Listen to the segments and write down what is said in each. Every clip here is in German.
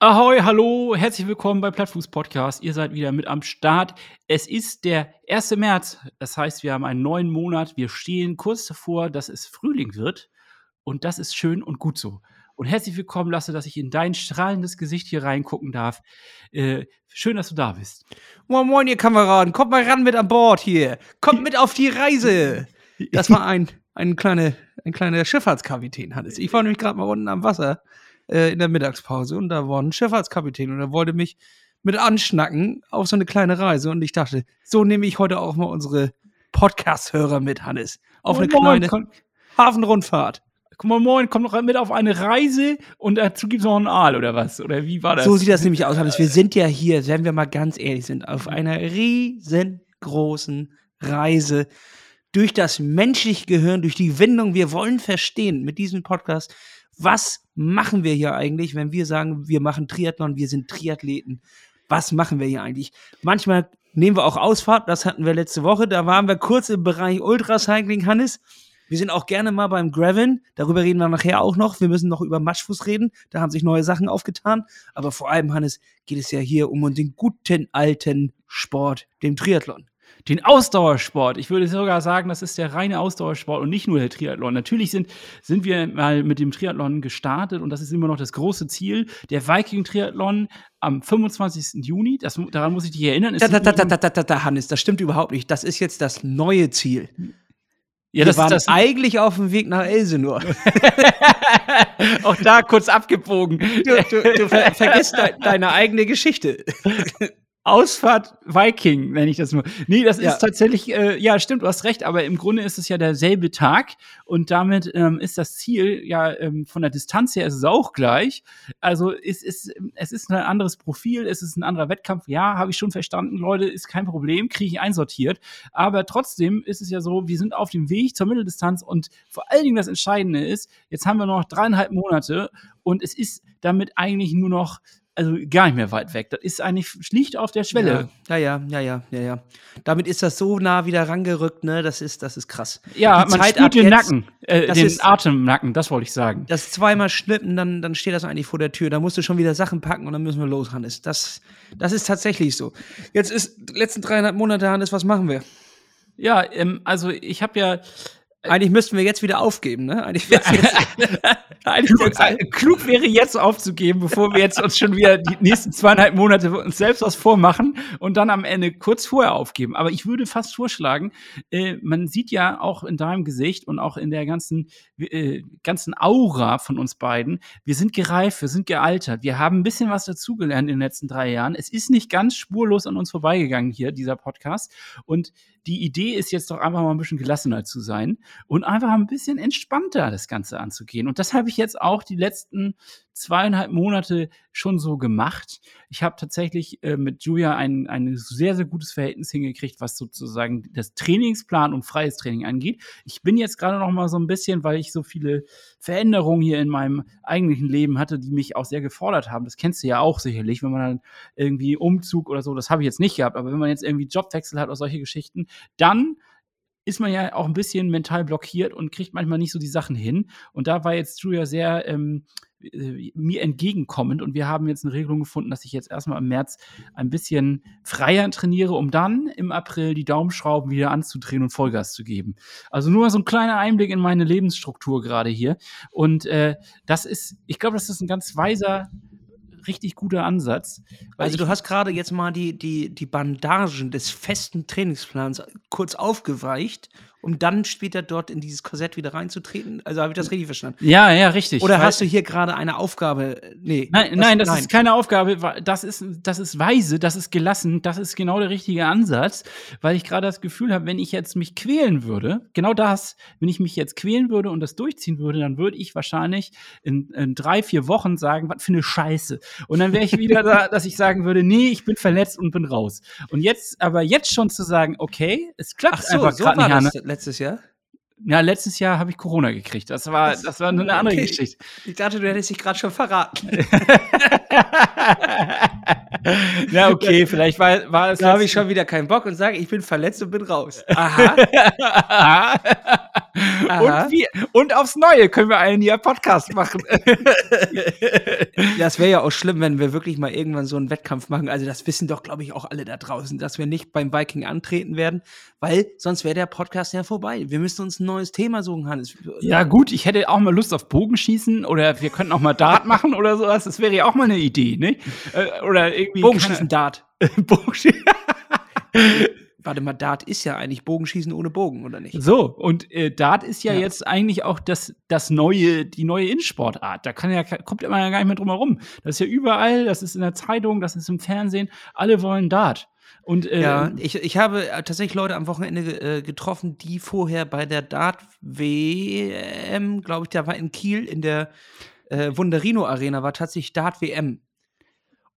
Ahoi, hallo, herzlich willkommen bei Plattfuß Podcast. Ihr seid wieder mit am Start. Es ist der 1. März, das heißt, wir haben einen neuen Monat. Wir stehen kurz davor, dass es Frühling wird. Und das ist schön und gut so. Und herzlich willkommen, Lasse, dass ich in dein strahlendes Gesicht hier reingucken darf. Äh, schön, dass du da bist. Moin, moin, ihr Kameraden. Kommt mal ran mit an Bord hier. Kommt mit auf die Reise. Das war ein, ein, kleine, ein kleiner Schifffahrtskapitän, Hannes. Ich war nämlich gerade mal unten am Wasser äh, in der Mittagspause und da war ein Schifffahrtskapitän und er wollte mich mit anschnacken auf so eine kleine Reise und ich dachte, so nehme ich heute auch mal unsere Podcast-Hörer mit, Hannes. Auf Moin, eine moin, kleine komm- Hafenrundfahrt. Guck mal, moin, komm doch mit auf eine Reise und dazu gibt's noch einen Aal oder was? Oder wie war das? So sieht das nämlich aus, Hannes. Wir sind ja hier, wenn wir mal ganz ehrlich sind, auf einer riesengroßen Reise durch das menschliche Gehirn, durch die Windung. Wir wollen verstehen mit diesem Podcast, was machen wir hier eigentlich, wenn wir sagen, wir machen Triathlon, wir sind Triathleten. Was machen wir hier eigentlich? Manchmal nehmen wir auch Ausfahrt, das hatten wir letzte Woche. Da waren wir kurz im Bereich Ultracycling, Hannes. Wir sind auch gerne mal beim Graveln. Darüber reden wir nachher auch noch. Wir müssen noch über Matschfuß reden. Da haben sich neue Sachen aufgetan. Aber vor allem, Hannes, geht es ja hier um den guten alten Sport, dem Triathlon. Den Ausdauersport. Ich würde sogar sagen, das ist der reine Ausdauersport und nicht nur der Triathlon. Natürlich sind, sind wir mal mit dem Triathlon gestartet und das ist immer noch das große Ziel. Der Viking-Triathlon am 25. Juni, das, daran muss ich dich erinnern. ist Da, da, da, da, da, da, da, Hannes, das stimmt überhaupt nicht. Das ist jetzt das neue Ziel. ja, wir das, waren das, eigentlich auf dem Weg nach Elsenor. auch da kurz abgebogen. Du, du, du ver vergisst de deine eigene Geschichte. Ausfahrt Viking, nenne ich das nur. Nee, das Ja. ist tatsächlich, äh, ja, stimmt, du hast recht, aber im Grunde ist es ja derselbe Tag und damit ähm, ist das Ziel ja ähm, von der Distanz her ist es auch gleich. Also es ist, es ist ein anderes Profil, es ist ein anderer Wettkampf. Ja, habe ich schon verstanden, Leute, ist kein Problem, kriege ich einsortiert. Aber trotzdem ist es ja so, wir sind auf dem Weg zur Mitteldistanz und vor allen Dingen das Entscheidende ist, jetzt haben wir noch dreieinhalb Monate und es ist damit eigentlich nur noch also gar nicht mehr weit weg. Das ist eigentlich liegt auf der Schwelle. Ja, ja, ja, ja, ja, ja. Damit ist das so nah wieder rangerückt, ne? Das ist, das ist krass. Ja, Die man Zeit spürt den jetzt, Nacken, äh, den ist- Atemnacken, das wollte ich sagen. Das zweimal schnippen, dann, dann steht das eigentlich vor der Tür. Da musst du schon wieder Sachen packen und dann müssen wir los, Hannes. Das, das ist tatsächlich so. Jetzt ist letzten dreieinhalb Monate, Hannes, was machen wir? Ja, ähm, also ich habe ja Eigentlich müssten wir jetzt wieder aufgeben, ne? Eigentlich jetzt, eigentlich klug, äh, klug wäre jetzt aufzugeben, bevor wir jetzt uns schon wieder die nächsten zweieinhalb Monate uns selbst was vormachen und dann am Ende kurz vorher aufgeben. Aber ich würde fast vorschlagen, äh, man sieht ja auch in deinem Gesicht und auch in der ganzen, äh, ganzen Aura von uns beiden, wir sind gereift, wir sind gealtert, wir haben ein bisschen was dazugelernt in den letzten drei Jahren. Es ist nicht ganz spurlos an uns vorbeigegangen hier, dieser Podcast. Und die Idee ist jetzt doch einfach mal ein bisschen gelassener zu sein und einfach ein bisschen entspannter das Ganze anzugehen. Und das habe ich jetzt auch die letzten zweieinhalb Monate schon so gemacht. Ich habe tatsächlich äh, mit Julia ein, ein sehr, sehr gutes Verhältnis hingekriegt, was sozusagen das Trainingsplan und freies Training angeht. Ich bin jetzt gerade noch mal so ein bisschen, weil ich so viele Veränderungen hier in meinem eigentlichen Leben hatte, die mich auch sehr gefordert haben. Das kennst du ja auch sicherlich, wenn man dann irgendwie Umzug oder so, das habe ich jetzt nicht gehabt, aber wenn man jetzt irgendwie Jobwechsel hat oder solche Geschichten, dann ist man ja auch ein bisschen mental blockiert und kriegt manchmal nicht so die Sachen hin. Und da war jetzt Julia sehr ähm, äh, mir entgegenkommend und wir haben jetzt eine Regelung gefunden, dass ich jetzt erstmal im März ein bisschen freier trainiere, um dann im April die Daumenschrauben wieder anzudrehen und Vollgas zu geben. Also nur so ein kleiner Einblick in meine Lebensstruktur gerade hier. Und äh, das ist, ich glaube, das ist ein ganz weiser, richtig guter Ansatz. Also du hast gerade jetzt mal die, die, die Bandagen des festen Trainingsplans kurz aufgeweicht, um dann später dort in dieses Korsett wieder reinzutreten. Also habe ich das richtig verstanden? ja, ja, richtig. Oder hast du hier gerade eine Aufgabe? Nee. Nein, nein, das ist keine Aufgabe. Das ist, das ist weise, das ist gelassen, das ist genau der richtige Ansatz, weil ich gerade das Gefühl habe, wenn ich jetzt mich quälen würde, genau das, wenn ich mich jetzt quälen würde und das durchziehen würde, dann würde ich wahrscheinlich in, in drei, vier Wochen sagen, was für eine Scheiße. Und dann wäre ich wieder da, dass ich sagen würde, nee, ich bin verletzt und bin raus. Und jetzt, aber jetzt schon zu sagen, okay, es klappt so, einfach so gerade nicht, das letztes Jahr? Ja, letztes Jahr habe ich Corona gekriegt. Das war, das war eine andere Okay. Geschichte. Ich dachte, du hättest dich gerade schon verraten. ja, okay, vielleicht war, war es. Da habe ich schon wieder keinen Bock und sage, ich bin verletzt und bin raus. Aha. Und, wir, und aufs Neue können wir einen ja Podcast machen. das wäre ja auch schlimm, wenn wir wirklich mal irgendwann so einen Wettkampf machen. Also das wissen doch, glaube ich, auch alle da draußen, dass wir nicht beim Viking antreten werden, weil sonst wäre der Podcast ja vorbei. Wir müssen uns ein neues Thema suchen, Hannes. Ja gut, ich hätte auch mal Lust auf Bogenschießen oder wir könnten auch mal Dart machen oder sowas. Das wäre ja auch mal eine Idee, ne? Oder irgendwie Bogenschießen, Dart. Bogenschießen. Warte mal, Dart ist ja eigentlich Bogenschießen ohne Bogen, oder nicht? So, und äh, Dart ist ja, ja, jetzt eigentlich auch das, das neue, die neue Innensportart. Da kann ja, kommt man ja gar nicht mehr drum herum. Das ist ja überall, das ist in der Zeitung, das ist im Fernsehen. Alle wollen Dart. Und, äh, ja, ich, ich habe äh, tatsächlich Leute am Wochenende äh, getroffen, die vorher bei der Dart-WM, glaube ich, da war in Kiel in der äh, Wunderino Arena, war tatsächlich Dart-WM.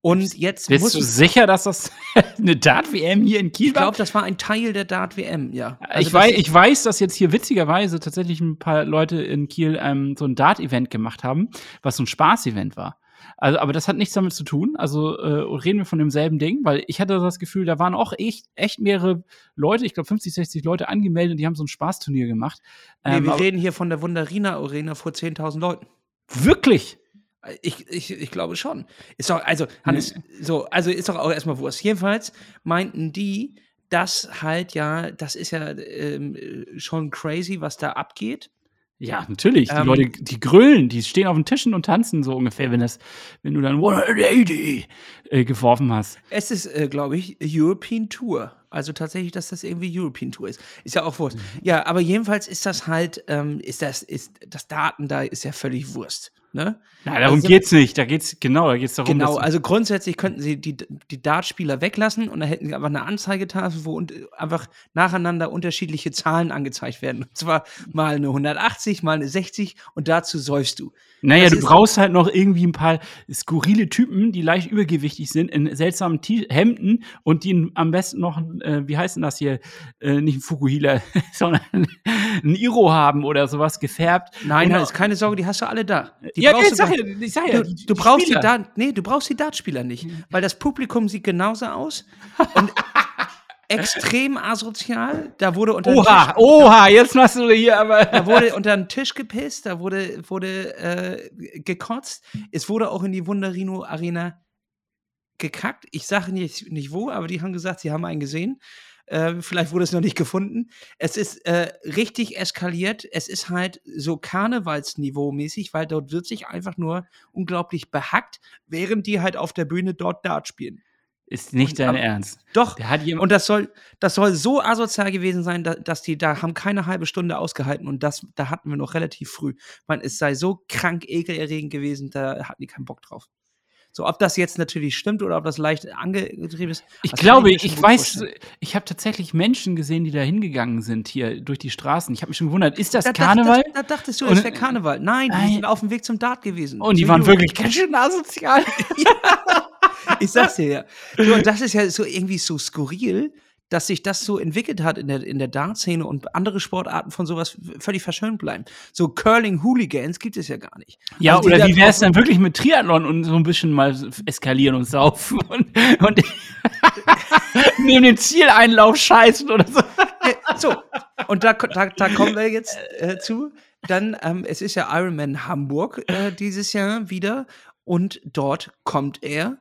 Und jetzt Bist du sicher, dass das eine Dart-WM hier in Kiel war? Ich glaube, das war ein Teil der Dart-WM, ja. Also ich, weiß, ich weiß, dass jetzt hier witzigerweise tatsächlich ein paar Leute in Kiel ähm, so ein Dart-Event gemacht haben, was so ein Spaß-Event war. Also, aber das hat nichts damit zu tun. Also äh, reden wir von demselben Ding, weil ich hatte das Gefühl, da waren auch echt, echt mehrere Leute, ich glaube 50, 60 Leute angemeldet, die haben so ein Spaßturnier gemacht. Ähm, nee, wir reden hier von der Wunderina Arena vor 10.000 Leuten. Wirklich? Ich, ich, ich glaube schon. Ist doch, also, Hannes, so, also ist doch auch erstmal Wurst. Jedenfalls meinten die, dass halt ja, das ist ja ähm, schon crazy, was da abgeht. Ja, natürlich. Die ähm, Leute, die grölen, die stehen auf den Tischen und tanzen so ungefähr, wenn das, wenn du dann 180 äh, geworfen hast. Es ist, äh, glaube ich, European Tour. Also tatsächlich, dass das irgendwie European Tour ist. Ist ja auch Wurst. Mhm. Ja, aber jedenfalls ist das halt, ähm, ist das, ist das Daten da ist ja völlig Wurst. Ne? Nein, darum also, geht's nicht. Da geht's genau, da geht's darum. Genau, also grundsätzlich könnten sie die, die Dartspieler weglassen und dann hätten sie einfach eine Anzeigetafel, wo einfach nacheinander unterschiedliche Zahlen angezeigt werden. Und zwar mal eine 180, mal eine 60 und dazu säufst du. Naja, das du brauchst halt noch irgendwie ein paar skurrile Typen, die leicht übergewichtig sind, in seltsamen T Hemden und die am besten noch, äh, wie heißt denn das hier, äh, nicht ein Fukuhila, sondern ein Iro haben oder sowas gefärbt. Nein, nein, ist keine Sorge, die hast du alle da. Die ja, ich sag, ja, ich sag ja, du, du brauchst Spieler. die Dart, nee, du brauchst die Dartspieler nicht, mhm. weil das Publikum sieht genauso aus und extrem asozial. Da wurde unter Oha, Tisch, oha, jetzt machst du hier aber. Da wurde unter den Tisch gepisst, da wurde, wurde äh, gekotzt. Es wurde auch in die Wunderino Arena gekackt. Ich sage nicht, nicht wo, aber die haben gesagt, sie haben einen gesehen. Äh, vielleicht wurde es noch nicht gefunden. Es ist äh, richtig eskaliert. Es ist halt so Karnevalsniveau-mäßig, weil dort wird sich einfach nur unglaublich behackt, während die halt auf der Bühne dort Dart spielen. Ist nicht dein aber, Ernst. Doch. und das soll, das soll so asozial gewesen sein, dass, dass, die da haben keine halbe Stunde ausgehalten und das, da hatten wir noch relativ früh. Man, es sei so krank ekelerregend gewesen, da hatten die keinen Bock drauf. So, ob das jetzt natürlich stimmt oder ob das leicht angetrieben ist. Ich glaube, ich, ich weiß, vorstellen. ich habe tatsächlich Menschen gesehen, die da hingegangen sind, hier durch die Straßen. Ich habe mich schon gewundert, ist das da, Karneval? Da, da, dachtest du, das wäre Karneval. Nein, die sind auf dem Weg zum Dart gewesen. Und die waren wirklich ganz schön asozial. ja. Ich sag's dir ja. So, und das ist ja so irgendwie so skurril dass sich das so entwickelt hat in der, in der Dart-Szene und andere Sportarten von sowas völlig verschönt bleiben. So Curling-Hooligans gibt es ja gar nicht. Ja, also oder wie wäre es dann wirklich mit Triathlon und so ein bisschen mal eskalieren und saufen und, und neben dem Zieleinlauf scheißen oder so. so, und da, da, da kommen wir jetzt äh, zu. Dann, ähm, es ist ja Ironman Hamburg äh, dieses Jahr wieder und dort kommt er,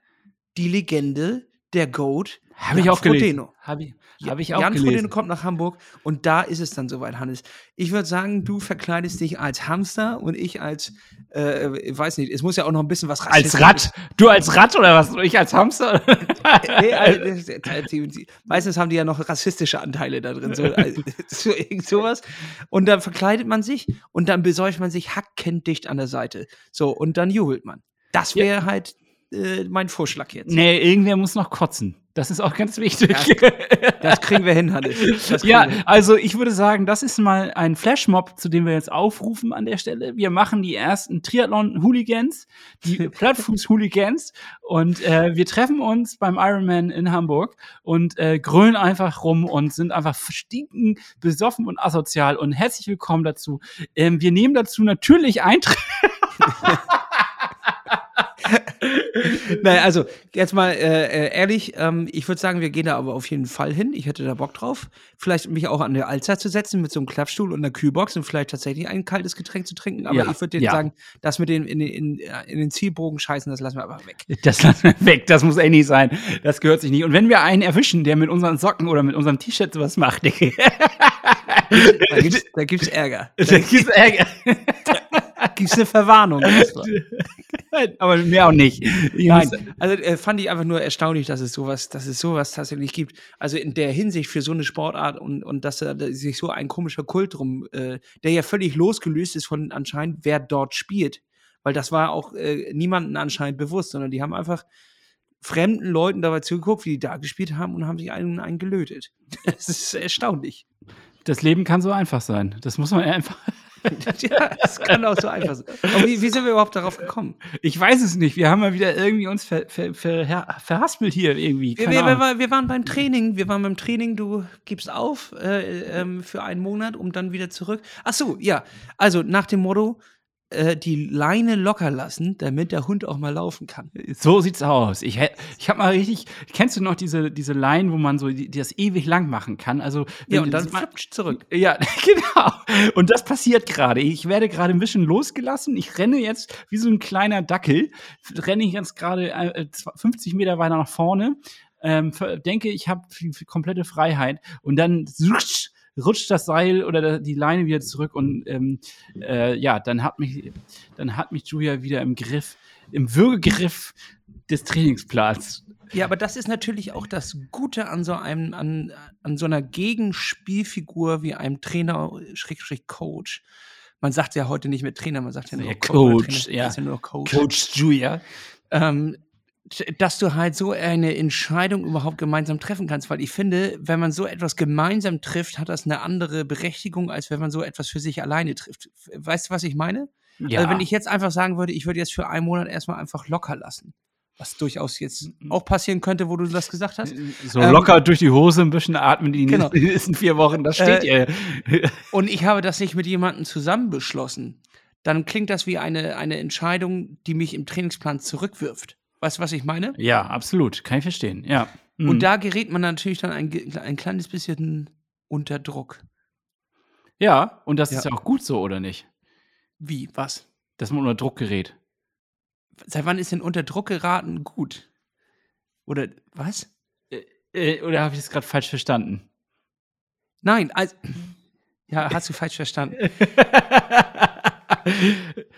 die Legende, der Goat, habe ich auch gelesen. Habe ich, hab ich auch Jan gelesen. Frodeno kommt nach Hamburg und da ist es dann soweit, Hannes. Ich würde sagen, du verkleidest dich als Hamster und ich als, äh, weiß nicht, es muss ja auch noch ein bisschen was Als Rad? Du als Rad oder was? Ich als Hamster? nee, also, meistens haben die ja noch rassistische Anteile da drin, so, also, so sowas. Und dann verkleidet man sich und dann besäuft man sich hackendicht an der Seite. So, und dann jubelt man. Das wäre ja. halt äh, mein Vorschlag jetzt. Nee, irgendwer muss noch kotzen. Das ist auch ganz wichtig. Das, das kriegen wir hin, Hannes. Ja, also ich würde sagen, das ist mal ein Flashmob, zu dem wir jetzt aufrufen an der Stelle. Wir machen die ersten Triathlon-Hooligans, die Plattfuß-Hooligans und äh, wir treffen uns beim Ironman in Hamburg und äh, grölen einfach rum und sind einfach stinken, besoffen und asozial und herzlich willkommen dazu. Ähm, wir nehmen dazu natürlich Eintritt. Naja, also jetzt mal äh, äh, ehrlich, ähm, ich würde sagen, wir gehen da aber auf jeden Fall hin. Ich hätte da Bock drauf. Vielleicht mich auch an der Alster zu setzen mit so einem Klappstuhl und einer Kühlbox und vielleicht tatsächlich ein kaltes Getränk zu trinken. Aber Ja, ich würde jetzt ja. sagen, das mit den in, in, in den Zielbogen scheißen, das lassen wir aber weg. Das lassen wir weg, das muss echt nicht sein. Das gehört sich nicht. Und wenn wir einen erwischen, der mit unseren Socken oder mit unserem T-Shirt sowas macht, Da gibt's, da gibt's Ärger. Da da gibt's Ärger. gibt's eine Verwarnung. Aber mehr auch nicht. Ich Nein, also äh, fand ich einfach nur erstaunlich, dass es sowas, dass es sowas tatsächlich gibt. Also in der Hinsicht für so eine Sportart und, und dass da sich so ein komischer Kult drum, äh, der ja völlig losgelöst ist von anscheinend, wer dort spielt. Weil das war auch äh, niemandem anscheinend bewusst, sondern die haben einfach fremden Leuten dabei zugeguckt, wie die da gespielt haben und haben sich einen, einen gelötet. Das ist erstaunlich. Das Leben kann so einfach sein. Das muss man einfach. ja, das kann auch so einfach sein. Aber wie, wie sind wir überhaupt darauf gekommen? Ich weiß es nicht. Wir haben mal wieder irgendwie uns ver, ver, ver, verhaspelt hier irgendwie. Wir, wir, wir, wir waren beim Training. Wir waren beim Training. Du gibst auf äh, ähm, für einen Monat, um dann wieder zurück. Ach so, ja. Also nach dem Motto, äh, die Leine locker lassen, damit der Hund auch mal laufen kann. So sieht's aus. Ich, ich habe mal richtig. Kennst du noch diese, diese Line, wo man so die, die das ewig lang machen kann? Also Ja, und dann flupsch zurück. Ja, genau. Und das passiert gerade. Ich werde gerade ein bisschen losgelassen. Ich renne jetzt wie so ein kleiner Dackel. Renne ich jetzt gerade äh, 50 Meter weiter nach vorne. Ähm, denke, ich habe die komplette Freiheit. Und dann rutscht das Seil oder die Leine wieder zurück. Und ähm, äh, ja, dann hat, mich, dann hat mich Julia wieder im Griff, im Würgegriff des Trainingsplans. Ja, aber das ist natürlich auch das Gute an so einem, an, an so einer Gegenspielfigur wie einem Trainer, Schrägstrich Coach. Man sagt ja heute nicht mehr Trainer, man sagt ja nur Ja, Coach, Trainer, ja. ist ja nur Coach. Coach Julia. ähm, dass du halt so eine Entscheidung überhaupt gemeinsam treffen kannst, weil ich finde, wenn man so etwas gemeinsam trifft, hat das eine andere Berechtigung, als wenn man so etwas für sich alleine trifft. Weißt du, was ich meine? Ja. Also wenn ich jetzt einfach sagen würde, ich würde jetzt für einen Monat erstmal einfach locker lassen, was durchaus jetzt auch passieren könnte, wo du das gesagt hast. So Ähm, locker durch die Hose ein bisschen atmen die Genau. nächsten- nächsten vier Wochen. Das steht Äh, ja. Und ich habe das nicht mit jemandem zusammen beschlossen, dann klingt das wie eine, eine Entscheidung, die mich im Trainingsplan zurückwirft. Weißt du, was ich meine? Ja, absolut. Kann ich verstehen. Ja. Mhm. Und da gerät man natürlich dann ein, ein kleines bisschen unter Druck. ja, und das Ja. ist ja auch gut so, oder nicht? Wie? Was? Dass man unter Druck gerät. Seit wann ist denn unter Druck geraten gut? Oder was? Äh, oder habe ich das gerade falsch verstanden? Nein, also. Ja, hast du falsch verstanden.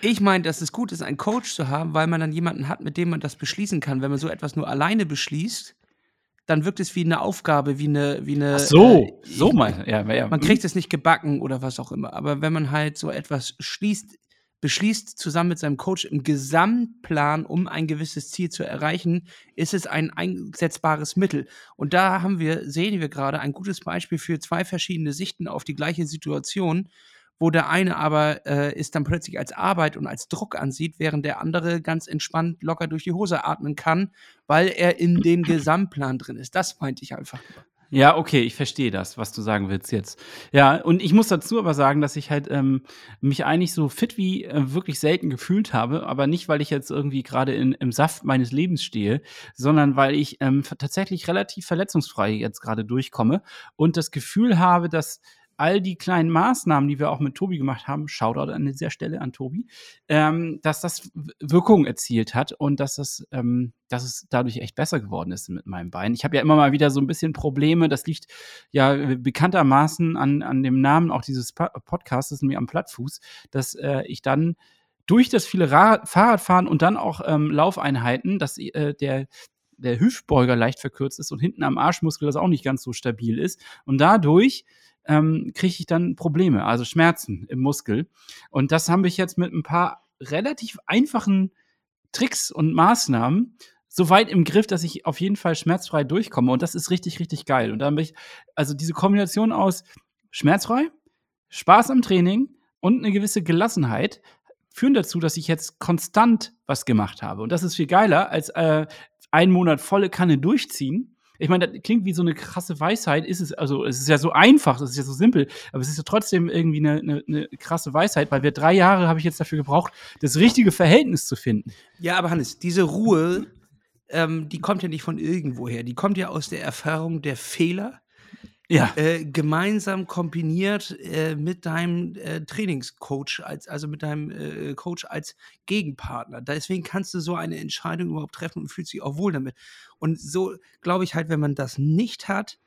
Ich meine, dass es gut ist, einen Coach zu haben, weil man dann jemanden hat, mit dem man das beschließen kann. Wenn man so etwas nur alleine beschließt, dann wirkt es wie eine Aufgabe, wie eine. Wie eine Ach so, äh, so mal. Ja, ja. Man kriegt es nicht gebacken oder was auch immer. Aber wenn man halt so etwas schließt, beschließt zusammen mit seinem Coach im Gesamtplan, um ein gewisses Ziel zu erreichen, ist es ein einsetzbares Mittel. Und da haben wir, sehen wir gerade ein gutes Beispiel für zwei verschiedene Sichten auf die gleiche Situation, wo der eine aber äh, es dann plötzlich als Arbeit und als Druck ansieht, während der andere ganz entspannt locker durch die Hose atmen kann, weil er in dem Gesamtplan drin ist. Das meinte ich einfach. Ja, okay, ich verstehe das, was du sagen willst jetzt. Ja, und ich muss dazu aber sagen, dass ich halt ähm, mich eigentlich so fit wie äh, wirklich selten gefühlt habe, aber nicht, weil ich jetzt irgendwie gerade im Saft meines Lebens stehe, sondern weil ich ähm, tatsächlich relativ verletzungsfrei jetzt gerade durchkomme und das Gefühl habe, dass all die kleinen Maßnahmen, die wir auch mit Tobi gemacht haben, Shoutout an dieser Stelle an Tobi, ähm, dass das Wirkung erzielt hat und dass es, ähm, dass es dadurch echt besser geworden ist mit meinem Bein. Ich habe ja immer mal wieder so ein bisschen Probleme. Das liegt ja bekanntermaßen an, an dem Namen auch dieses Podcasts, nämlich am Plattfuß, dass äh, ich dann durch das viele Ra Fahrradfahren und dann auch ähm, Laufeinheiten, dass äh, der der Hüftbeuger leicht verkürzt ist und hinten am Arschmuskel das auch nicht ganz so stabil ist. Und dadurch ähm, kriege ich dann Probleme, also Schmerzen im Muskel. Und das habe ich jetzt mit ein paar relativ einfachen Tricks und Maßnahmen so weit im Griff, dass ich auf jeden Fall schmerzfrei durchkomme. Und das ist richtig, richtig geil. Und dann bin ich, also diese Kombination aus schmerzfrei, Spaß am Training und eine gewisse Gelassenheit führen dazu, dass ich jetzt konstant was gemacht habe. Und das ist viel geiler als äh, einen Monat volle Kanne durchziehen. Ich meine, das klingt wie so eine krasse Weisheit, ist es, also es ist ja so einfach, es ist ja so simpel, aber es ist ja trotzdem irgendwie eine, eine, eine krasse Weisheit, weil wir drei Jahre habe ich jetzt dafür gebraucht, das richtige Verhältnis zu finden. Ja, aber Hannes, diese Ruhe, ähm, die kommt ja nicht von irgendwoher. Die kommt ja aus der Erfahrung der Fehler, Ja. äh, gemeinsam kombiniert äh, mit deinem äh, Trainingscoach, als, also mit deinem äh, Coach als Gegenpartner. Deswegen kannst du so eine Entscheidung überhaupt treffen und fühlst dich auch wohl damit. Und so glaube ich halt, wenn man das nicht hat,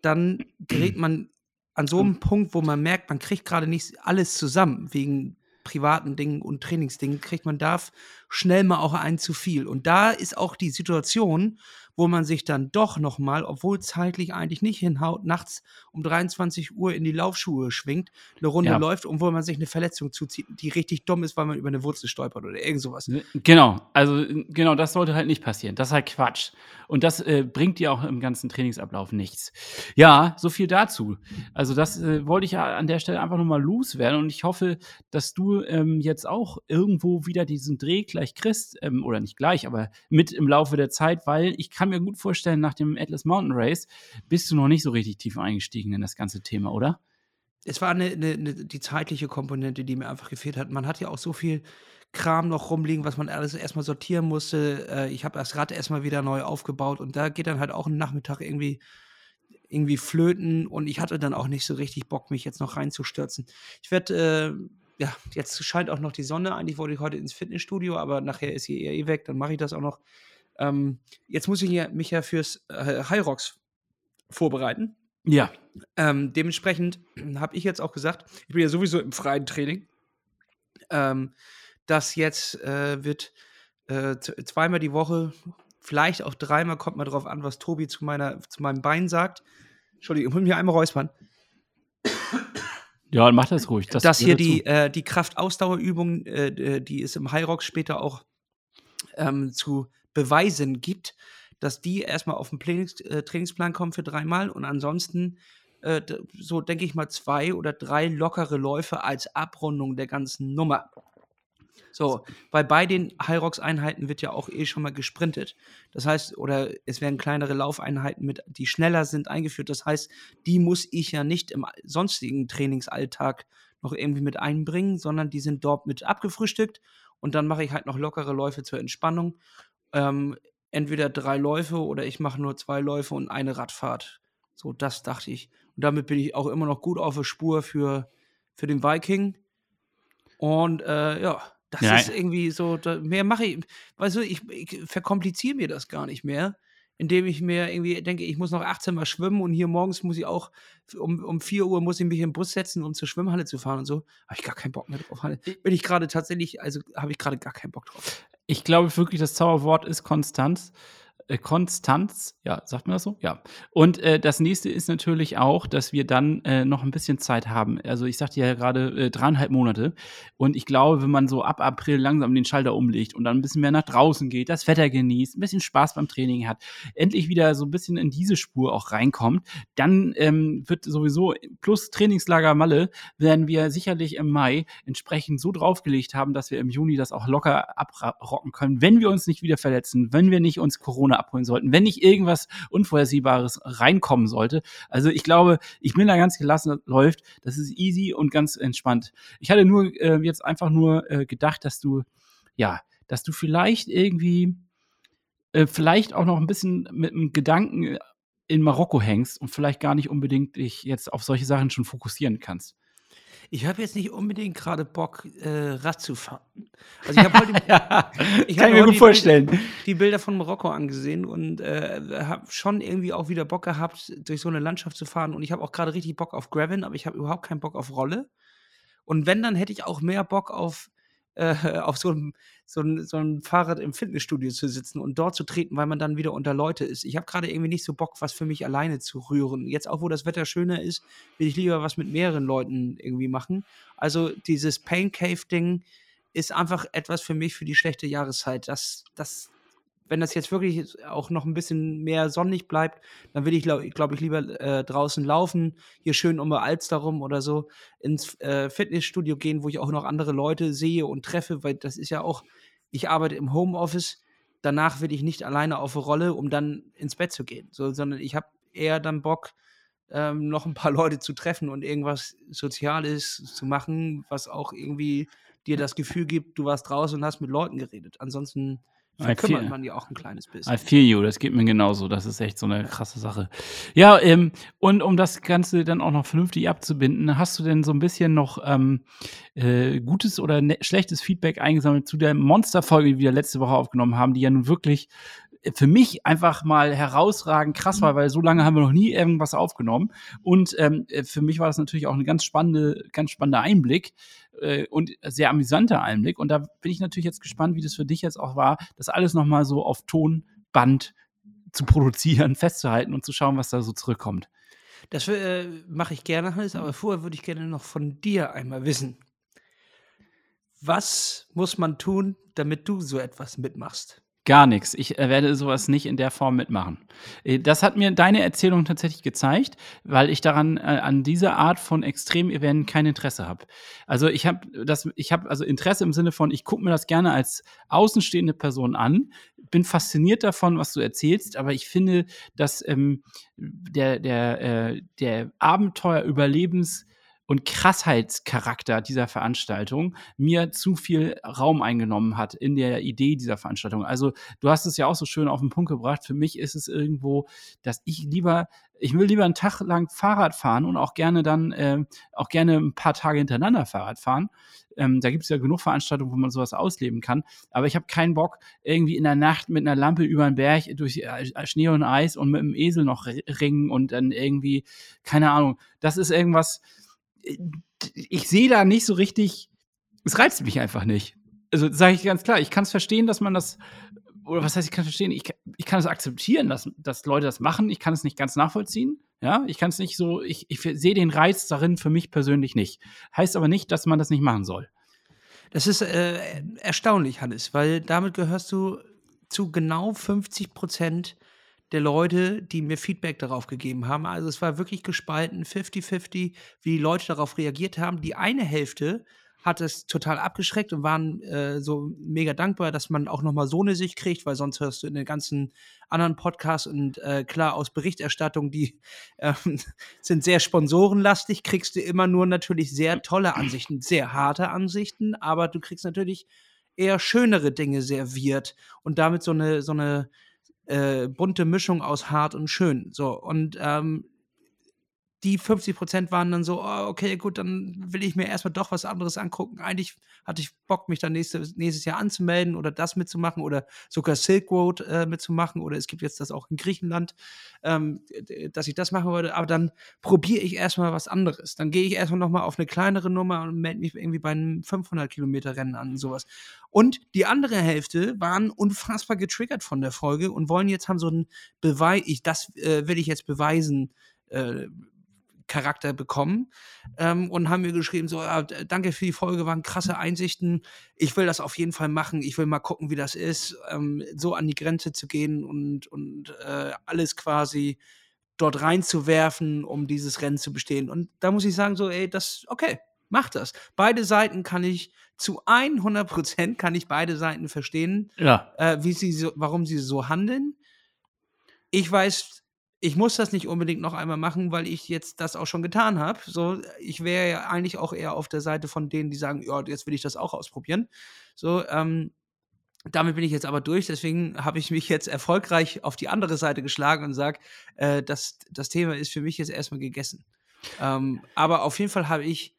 dann gerät man an so einen Punkt, wo man merkt, man kriegt gerade nicht alles zusammen, wegen privaten Dingen und Trainingsdingen, kriegt man da schnell mal auch ein zu viel. Und da ist auch die Situation, wo man sich dann doch noch mal, obwohl zeitlich eigentlich nicht hinhaut, nachts um 23 Uhr in die Laufschuhe schwingt, eine Runde Ja. läuft und wo man sich eine Verletzung zuzieht, die richtig dumm ist, weil man über eine Wurzel stolpert oder irgend sowas. Genau, also genau, das sollte halt nicht passieren. Das ist halt Quatsch. Und das äh, bringt dir auch im ganzen Trainingsablauf nichts. Ja, so viel dazu. Also das äh, wollte ich ja an der Stelle einfach nochmal loswerden und ich hoffe, dass du ähm, jetzt auch irgendwo wieder diesen Dreh gleich kriegst, ähm, oder nicht gleich, aber mit im Laufe der Zeit, weil ich kann mir gut vorstellen, nach dem Atlas Mountain Race bist du noch nicht so richtig tief eingestiegen in das ganze Thema, oder? Es war eine, eine, eine, die zeitliche Komponente, die mir einfach gefehlt hat. Man hat ja auch so viel Kram noch rumliegen, was man alles erstmal sortieren musste. Äh, ich habe das Rad erstmal wieder neu aufgebaut und da geht dann halt auch ein Nachmittag irgendwie, irgendwie flöten und ich hatte dann auch nicht so richtig Bock, mich jetzt noch reinzustürzen. Ich werde, äh, ja, jetzt scheint auch noch die Sonne. Eigentlich wollte ich heute ins Fitnessstudio, aber nachher ist sie eher eh weg, dann mache ich das auch noch. Ähm, jetzt muss ich ja, mich ja fürs äh, High Rocks vorbereiten. Ja. Ähm, dementsprechend habe ich jetzt auch gesagt, ich bin ja sowieso im freien Training, ähm, dass jetzt äh, wird äh, zweimal die Woche, vielleicht auch dreimal, kommt mal drauf an, was Tobi zu, meiner, zu meinem Bein sagt. Entschuldigung, ich muss mich einmal räuspern. Ja, mach das ruhig. Das dass hier die, äh, die Kraftausdauerübung, äh, d- die es im High später auch ähm, zu beweisen gibt, dass die erstmal auf den Trainings, äh, Trainingsplan kommen für dreimal und ansonsten äh, so denke ich mal zwei oder drei lockere Läufe als Abrundung der ganzen Nummer. So, weil bei den High Rocks Einheiten wird ja auch eh schon mal gesprintet. Das heißt, oder es werden kleinere Laufeinheiten mit, die schneller sind, eingeführt. Das heißt, die muss ich ja nicht im sonstigen Trainingsalltag noch irgendwie mit einbringen, sondern die sind dort mit abgefrühstückt und dann mache ich halt noch lockere Läufe zur Entspannung. Ähm, entweder drei Läufe oder ich mache nur zwei Läufe und eine Radfahrt. So, das dachte ich. Und damit bin ich auch immer noch gut auf der Spur für, für den Viking. Und äh, ja, das Ja. ist irgendwie so, da, mehr mache ich, weißt du, ich, ich verkompliziere mir das gar nicht mehr, indem ich mir irgendwie denke, ich muss noch 18 Mal schwimmen und hier morgens muss ich auch, um, um 4 Uhr muss ich mich im Bus setzen, um zur Schwimmhalle zu fahren und so. Habe ich gar keinen Bock mehr drauf. Bin ich gerade tatsächlich, also habe ich gerade gar keinen Bock drauf. Ich glaube wirklich, das Zauberwort ist Konstanz. Äh, Konstanz, ja, sagt man das so? Ja. Und äh, das nächste ist natürlich auch, dass wir dann äh, noch ein bisschen Zeit haben. Also ich sagte ja gerade äh, dreieinhalb Monate. Und ich glaube, wenn man so ab April langsam den Schalter umlegt und dann ein bisschen mehr nach draußen geht, das Wetter genießt, ein bisschen Spaß beim Training hat, endlich wieder so ein bisschen in diese Spur auch reinkommt, dann ähm, wird sowieso plus Trainingslager Malle werden wir sicherlich im Mai entsprechend so draufgelegt haben, dass wir im Juni das auch locker abrocken können, wenn wir uns nicht wieder verletzen, wenn wir nicht uns Corona abholen sollten, wenn nicht irgendwas Unvorhersehbares reinkommen sollte. Also ich glaube, ich bin da ganz gelassen, das läuft. Das ist easy und ganz entspannt. Ich hatte nur äh, jetzt einfach nur äh, gedacht, dass du, ja, dass du vielleicht irgendwie, äh, vielleicht auch noch ein bisschen mit einem Gedanken in Marokko hängst und vielleicht gar nicht unbedingt dich jetzt auf solche Sachen schon fokussieren kannst. Ich habe jetzt nicht unbedingt gerade Bock, äh, Rad zu fahren. Also ich habe heute ja, Ich kann hab mir gut die vorstellen. die Bilder von Marokko angesehen und äh, habe schon irgendwie auch wieder Bock gehabt, durch so eine Landschaft zu fahren. Und ich habe auch gerade richtig Bock auf Gravel, aber ich habe überhaupt keinen Bock auf Rolle. Und wenn, dann hätte ich auch mehr Bock auf, äh, auf so, ein, so, ein, so ein Fahrrad im Fitnessstudio zu sitzen und dort zu treten, weil man dann wieder unter Leute ist. Ich habe gerade irgendwie nicht so Bock, was für mich alleine zu rühren. Jetzt auch, wo das Wetter schöner ist, will ich lieber was mit mehreren Leuten irgendwie machen. Also dieses Pain Cave-Ding ist einfach etwas für mich für die schlechte Jahreszeit. Das, das, wenn das jetzt wirklich auch noch ein bisschen mehr sonnig bleibt, dann will ich, glaube glaub ich, lieber äh, draußen laufen, hier schön um die Alster rum oder so, ins äh, Fitnessstudio gehen, wo ich auch noch andere Leute sehe und treffe, weil das ist ja auch, ich arbeite im Homeoffice, danach will ich nicht alleine auf eine Rolle, um dann ins Bett zu gehen, so, sondern ich habe eher dann Bock, ähm, noch ein paar Leute zu treffen und irgendwas Soziales zu machen, was auch irgendwie dir das Gefühl gibt, du warst draußen und hast mit Leuten geredet. Ansonsten verkümmert man ja auch ein kleines bisschen. I feel you, das geht mir genauso. Das ist echt so eine krasse Sache. Ja, ähm, und um das Ganze dann auch noch vernünftig abzubinden, hast du denn so ein bisschen noch ähm, äh, gutes oder ne schlechtes Feedback eingesammelt zu der Monsterfolge, die wir letzte Woche aufgenommen haben, die ja nun wirklich für mich einfach mal herausragend krass war, weil so lange haben wir noch nie irgendwas aufgenommen. Und ähm, für mich war das natürlich auch ein ganz spannende, ganz spannender Einblick äh, und sehr amüsanter Einblick. Und da bin ich natürlich jetzt gespannt, wie das für dich jetzt auch war, das alles nochmal so auf Tonband zu produzieren, festzuhalten und zu schauen, was da so zurückkommt. Das äh, mache ich gerne, Hannes, aber vorher würde ich gerne noch von dir einmal wissen. Was muss man tun, damit du so etwas mitmachst? Gar nichts. Ich äh, werde sowas nicht in der Form mitmachen. Äh, das hat mir deine Erzählung tatsächlich gezeigt, weil ich daran äh, an dieser Art von Extremevent kein Interesse habe. Also ich habe das, ich habe also Interesse im Sinne von, ich gucke mir das gerne als außenstehende Person an, bin fasziniert davon, was du erzählst, aber ich finde, dass ähm, der der äh, der Abenteuer-Überlebens und Krassheitscharakter dieser Veranstaltung mir zu viel Raum eingenommen hat in der Idee dieser Veranstaltung. Also du hast es ja auch so schön auf den Punkt gebracht. Für mich ist es irgendwo, dass ich lieber, ich will lieber einen Tag lang Fahrrad fahren und auch gerne dann, äh, auch gerne ein paar Tage hintereinander Fahrrad fahren. Ähm, da gibt es ja genug Veranstaltungen, wo man sowas ausleben kann. Aber ich habe keinen Bock, irgendwie in der Nacht mit einer Lampe über den Berg durch äh, Schnee und Eis und mit dem Esel noch ringen und dann irgendwie, keine Ahnung, das ist irgendwas, ich sehe da nicht so richtig, es reizt mich einfach nicht. Also sage ich ganz klar, ich kann es verstehen, dass man das, oder was heißt, ich kann es verstehen, ich, ich kann es akzeptieren, dass, dass Leute das machen, ich kann es nicht ganz nachvollziehen. Ja, ich kann es nicht so, ich, ich sehe den Reiz darin für mich persönlich nicht. Heißt aber nicht, dass man das nicht machen soll. Das ist äh, erstaunlich, Hannes, weil damit gehörst du zu genau 50 Prozent der Leute, die mir Feedback darauf gegeben haben. Also es war wirklich gespalten, 50-50, wie die Leute darauf reagiert haben. Die eine Hälfte hat es total abgeschreckt und waren äh, so mega dankbar, dass man auch nochmal so eine Sicht kriegt, weil sonst hörst du in den ganzen anderen Podcasts und äh, klar aus Berichterstattung, die äh, sind sehr sponsorenlastig, kriegst du immer nur natürlich sehr tolle Ansichten, sehr harte Ansichten, aber du kriegst natürlich eher schönere Dinge serviert und damit so eine, so eine äh, bunte Mischung aus hart und schön. So, und ähm, die 50 Prozent waren dann so, oh, okay, gut, dann will ich mir erstmal doch was anderes angucken. Eigentlich hatte ich Bock, mich dann nächste, nächstes Jahr anzumelden oder das mitzumachen oder sogar Silk Road äh, mitzumachen oder es gibt jetzt das auch in Griechenland, ähm, dass ich das machen würde. Aber dann probiere ich erstmal was anderes. Dann gehe ich erstmal nochmal auf eine kleinere Nummer und melde mich irgendwie bei einem 500 Kilometer Rennen an und sowas. Und die andere Hälfte waren unfassbar getriggert von der Folge und wollen jetzt haben so einen Beweis, ich, das äh, will ich jetzt beweisen, äh, Charakter bekommen ähm, und haben mir geschrieben, so, ja, danke für die Folge, waren krasse Einsichten. Ich will das auf jeden Fall machen. Ich will mal gucken, wie das ist, ähm, so an die Grenze zu gehen und, und äh, alles quasi dort reinzuwerfen, um dieses Rennen zu bestehen. Und da muss ich sagen, so, ey, das, okay, mach das. Beide Seiten kann ich zu 100 Prozent kann ich beide Seiten verstehen, ja. äh, wie sie so, warum sie so handeln. Ich weiß ich muss das nicht unbedingt noch einmal machen, weil ich jetzt das auch schon getan habe. So, ich wäre ja eigentlich auch eher auf der Seite von denen, die sagen, ja, jetzt will ich das auch ausprobieren. So, ähm, damit bin ich jetzt aber durch, deswegen habe ich mich jetzt erfolgreich auf die andere Seite geschlagen und sage, äh, das, das Thema ist für mich jetzt erstmal gegessen. Ähm, aber auf jeden Fall habe ich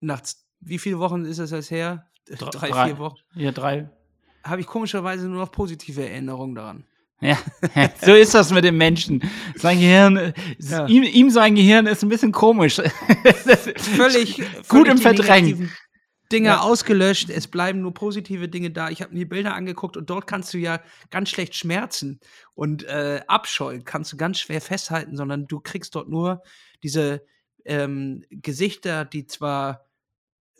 nach wie viele Wochen ist das jetzt her? Drei, drei vier Wochen. Ja, drei. Habe ich komischerweise nur noch positive Erinnerungen daran. Ja, so ist das mit dem Menschen. Sein Gehirn, ja. ihm, ihm, sein Gehirn ist ein bisschen komisch. völlig, gut völlig im Verdrängen. Dinge ja. ausgelöscht, es bleiben nur positive Dinge da. Ich habe mir die Bilder angeguckt und dort kannst du ja ganz schlecht schmerzen und äh, Abscheu kannst du ganz schwer festhalten, sondern du kriegst dort nur diese ähm, Gesichter, die zwar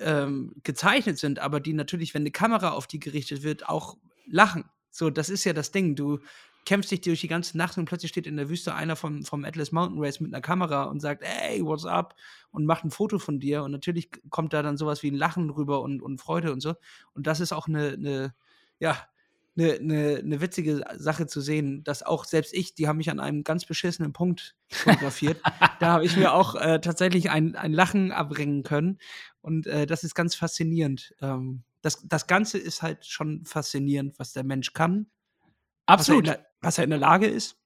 ähm, gezeichnet sind, aber die natürlich, wenn eine Kamera auf die gerichtet wird, auch lachen. So, das ist ja das Ding. Du kämpfst dich durch die ganze Nacht und plötzlich steht in der Wüste einer vom, vom Atlas Mountain Race mit einer Kamera und sagt, hey, what's up? Und macht ein Foto von dir. Und natürlich kommt da dann sowas wie ein Lachen rüber und, und Freude und so. Und das ist auch eine, eine ja, eine, eine, eine witzige Sache zu sehen, dass auch selbst ich, die haben mich an einem ganz beschissenen Punkt fotografiert. da habe ich mir auch äh, tatsächlich ein, ein Lachen abbringen können. Und äh, das ist ganz faszinierend. Ähm, das, das Ganze ist halt schon faszinierend, was der Mensch kann. Absolut. Was er in der, was er in der Lage ist.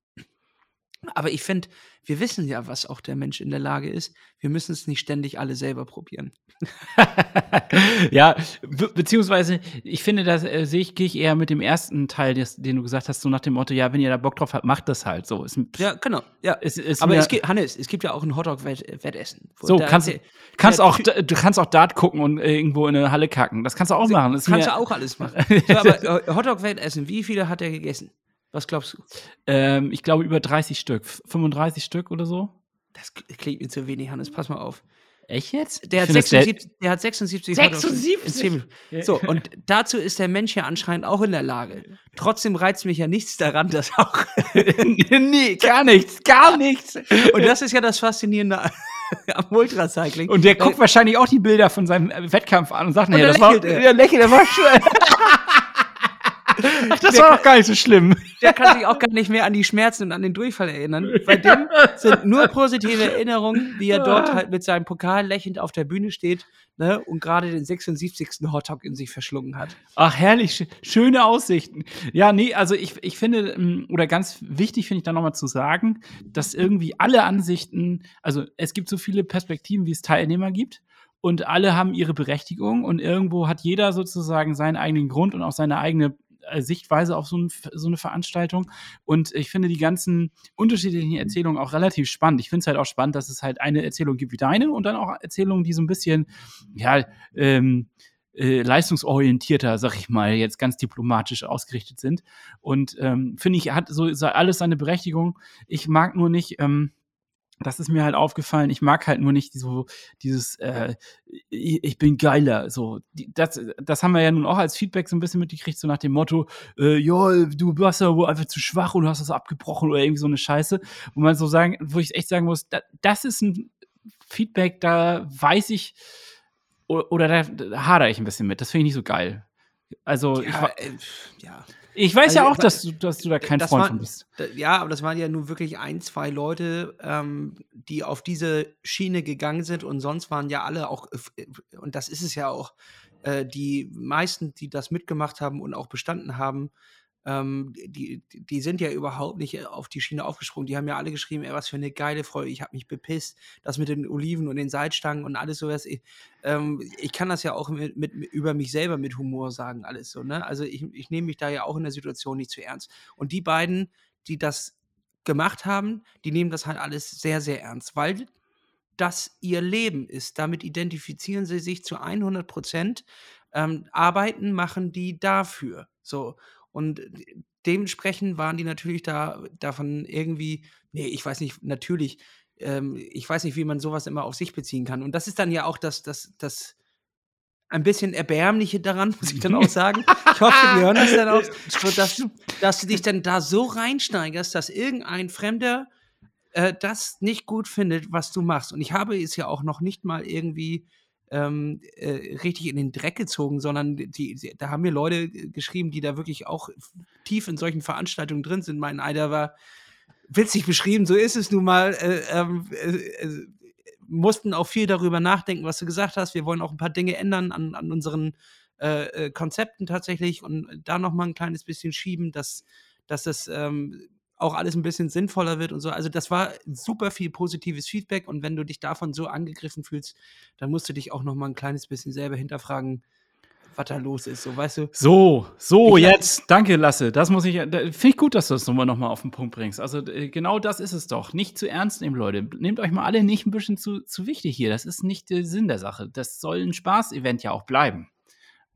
Aber ich finde, wir wissen ja, was auch der Mensch in der Lage ist. Wir müssen es nicht ständig alle selber probieren. ja, be beziehungsweise, ich finde, da äh, sehe ich, gehe ich eher mit dem ersten Teil, des, den du gesagt hast, so nach dem Motto, ja, wenn ihr da Bock drauf habt, macht das halt so. Ist, Ja, genau. Ja. ist, ist Aber es gibt, Hannes, es gibt ja auch ein Hotdog-Wettessen. wo so, kannst, der- kannst der auch, du kannst auch Dart gucken und äh, irgendwo in eine Halle kacken. Das kannst du auch machen. Das Kannst du auch alles machen. So, aber äh, Hotdog-Wettessen, wie viele hat er gegessen? Was glaubst du? Ähm, ich glaube, über 30 Stück. 35 Stück oder so. Das klingt mir zu wenig, Hannes. Pass mal auf. Echt jetzt? Der hat, finde das sehr- 76, der hat 76 Hotdogs in 76? zehn Minuten. So, und dazu ist der Mensch ja anscheinend auch in der Lage. Trotzdem reizt mich ja nichts daran, dass auch. nee, gar nichts, gar nichts. Und das ist ja das Faszinierende am Ultracycling. Und der Äh, guckt wahrscheinlich auch die Bilder von seinem äh, Wettkampf an und sagt, dann das war, lächelt er. der lächelt, der war schön. Ach, das Der war doch gar nicht so schlimm. Der kann sich auch gar nicht mehr an die Schmerzen und an den Durchfall erinnern. Bei dem sind nur positive Erinnerungen, wie er dort halt mit seinem Pokal lächelnd auf der Bühne steht ne, und gerade den 76. Hotdog in sich verschlungen hat. Ach, herrlich, sch- schöne Aussichten. Ja, nee, also ich, ich finde, ähm, oder ganz wichtig finde ich da nochmal zu sagen, dass irgendwie alle Ansichten, also es gibt so viele Perspektiven, wie es Teilnehmer gibt. Und alle haben ihre Berechtigung und irgendwo hat jeder sozusagen seinen eigenen Grund und auch seine eigene Sichtweise auf so, ein, so eine Veranstaltung. Und ich finde die ganzen unterschiedlichen Erzählungen auch relativ spannend. Ich finde es halt auch spannend, dass es halt eine Erzählung gibt wie deine und dann auch Erzählungen, die so ein bisschen, ja, ähm, äh, leistungsorientierter, sag ich mal, jetzt ganz diplomatisch ausgerichtet sind. Und ähm, finde ich, hat so so alles seine Berechtigung. Ich mag nur nicht, ähm, das ist mir halt aufgefallen, ich mag halt nur nicht so dieses, äh, ich, ich bin geiler. So, das, das haben wir ja nun auch als Feedback so ein bisschen mitgekriegt, so nach dem Motto, äh, ja, du warst ja wohl einfach zu schwach und du hast das abgebrochen oder irgendwie so eine Scheiße, wo man so sagen, wo ich echt sagen muss, da, das ist ein Feedback, da weiß ich, o- oder da, da hadere ich ein bisschen mit. Das finde ich nicht so geil. Also, ich, wa- äh, ja. Ich weiß ja also, auch, dass du, dass du da kein Freund war- von bist. Ja, aber das waren ja nur wirklich ein, zwei Leute, ähm, die auf diese Schiene gegangen sind und sonst waren ja alle auch, äh, und das ist es ja auch, äh, die meisten, die das mitgemacht haben und auch bestanden haben, ähm, die, die sind ja überhaupt nicht auf die Schiene aufgesprungen. Die haben ja alle geschrieben, ey, was für eine geile Folge, ich habe mich bepisst, das mit den Oliven und den Salzstangen und alles sowas. Ich, ähm, ich kann das ja auch mit, mit, über mich selber mit Humor sagen, alles so, ne? Also ich, ich nehme mich da ja auch in der Situation nicht zu ernst. Und die beiden, die das gemacht haben, die nehmen das halt alles sehr, sehr ernst, weil das ihr Leben ist. Damit identifizieren sie sich zu 100 Prozent. Ähm, arbeiten machen die dafür. So. Und dementsprechend waren die natürlich da davon irgendwie, nee, ich weiß nicht, natürlich, ähm, ich weiß nicht, wie man sowas immer auf sich beziehen kann. Und das ist dann ja auch das, das, das ein bisschen Erbärmliche daran, muss ich dann auch sagen. Ich hoffe, die hören das dann auch, dass, du, dass du dich dann da so reinsteigerst, dass irgendein Fremder äh, das nicht gut findet, was du machst. Und ich habe es ja auch noch nicht mal irgendwie ähm, äh, richtig in den Dreck gezogen, sondern die, die, da haben mir Leute geschrieben, die da wirklich auch tief in solchen Veranstaltungen drin sind. Mein einer war witzig beschrieben, so ist es nun mal. Äh, ähm, äh, äh, mussten auch viel darüber nachdenken, was du gesagt hast. Wir wollen auch ein paar Dinge ändern an, an unseren äh, äh, Konzepten tatsächlich und da noch mal ein kleines bisschen schieben, dass, dass das ähm, auch alles ein bisschen sinnvoller wird und so. Also das war super viel positives Feedback und wenn du dich davon so angegriffen fühlst, dann musst du dich auch noch mal ein kleines bisschen selber hinterfragen, was da los ist. So, weißt du? So, so, Ich- jetzt. Danke, Lasse. Das muss ich. da- Finde ich gut, dass du das nochmal noch mal auf den Punkt bringst. Also, äh, genau das ist es doch. Nicht zu ernst nehmen, Leute. Nehmt euch mal alle nicht ein bisschen zu, zu wichtig hier. Das ist nicht der Sinn der Sache. Das soll ein Spaß-Event ja auch bleiben.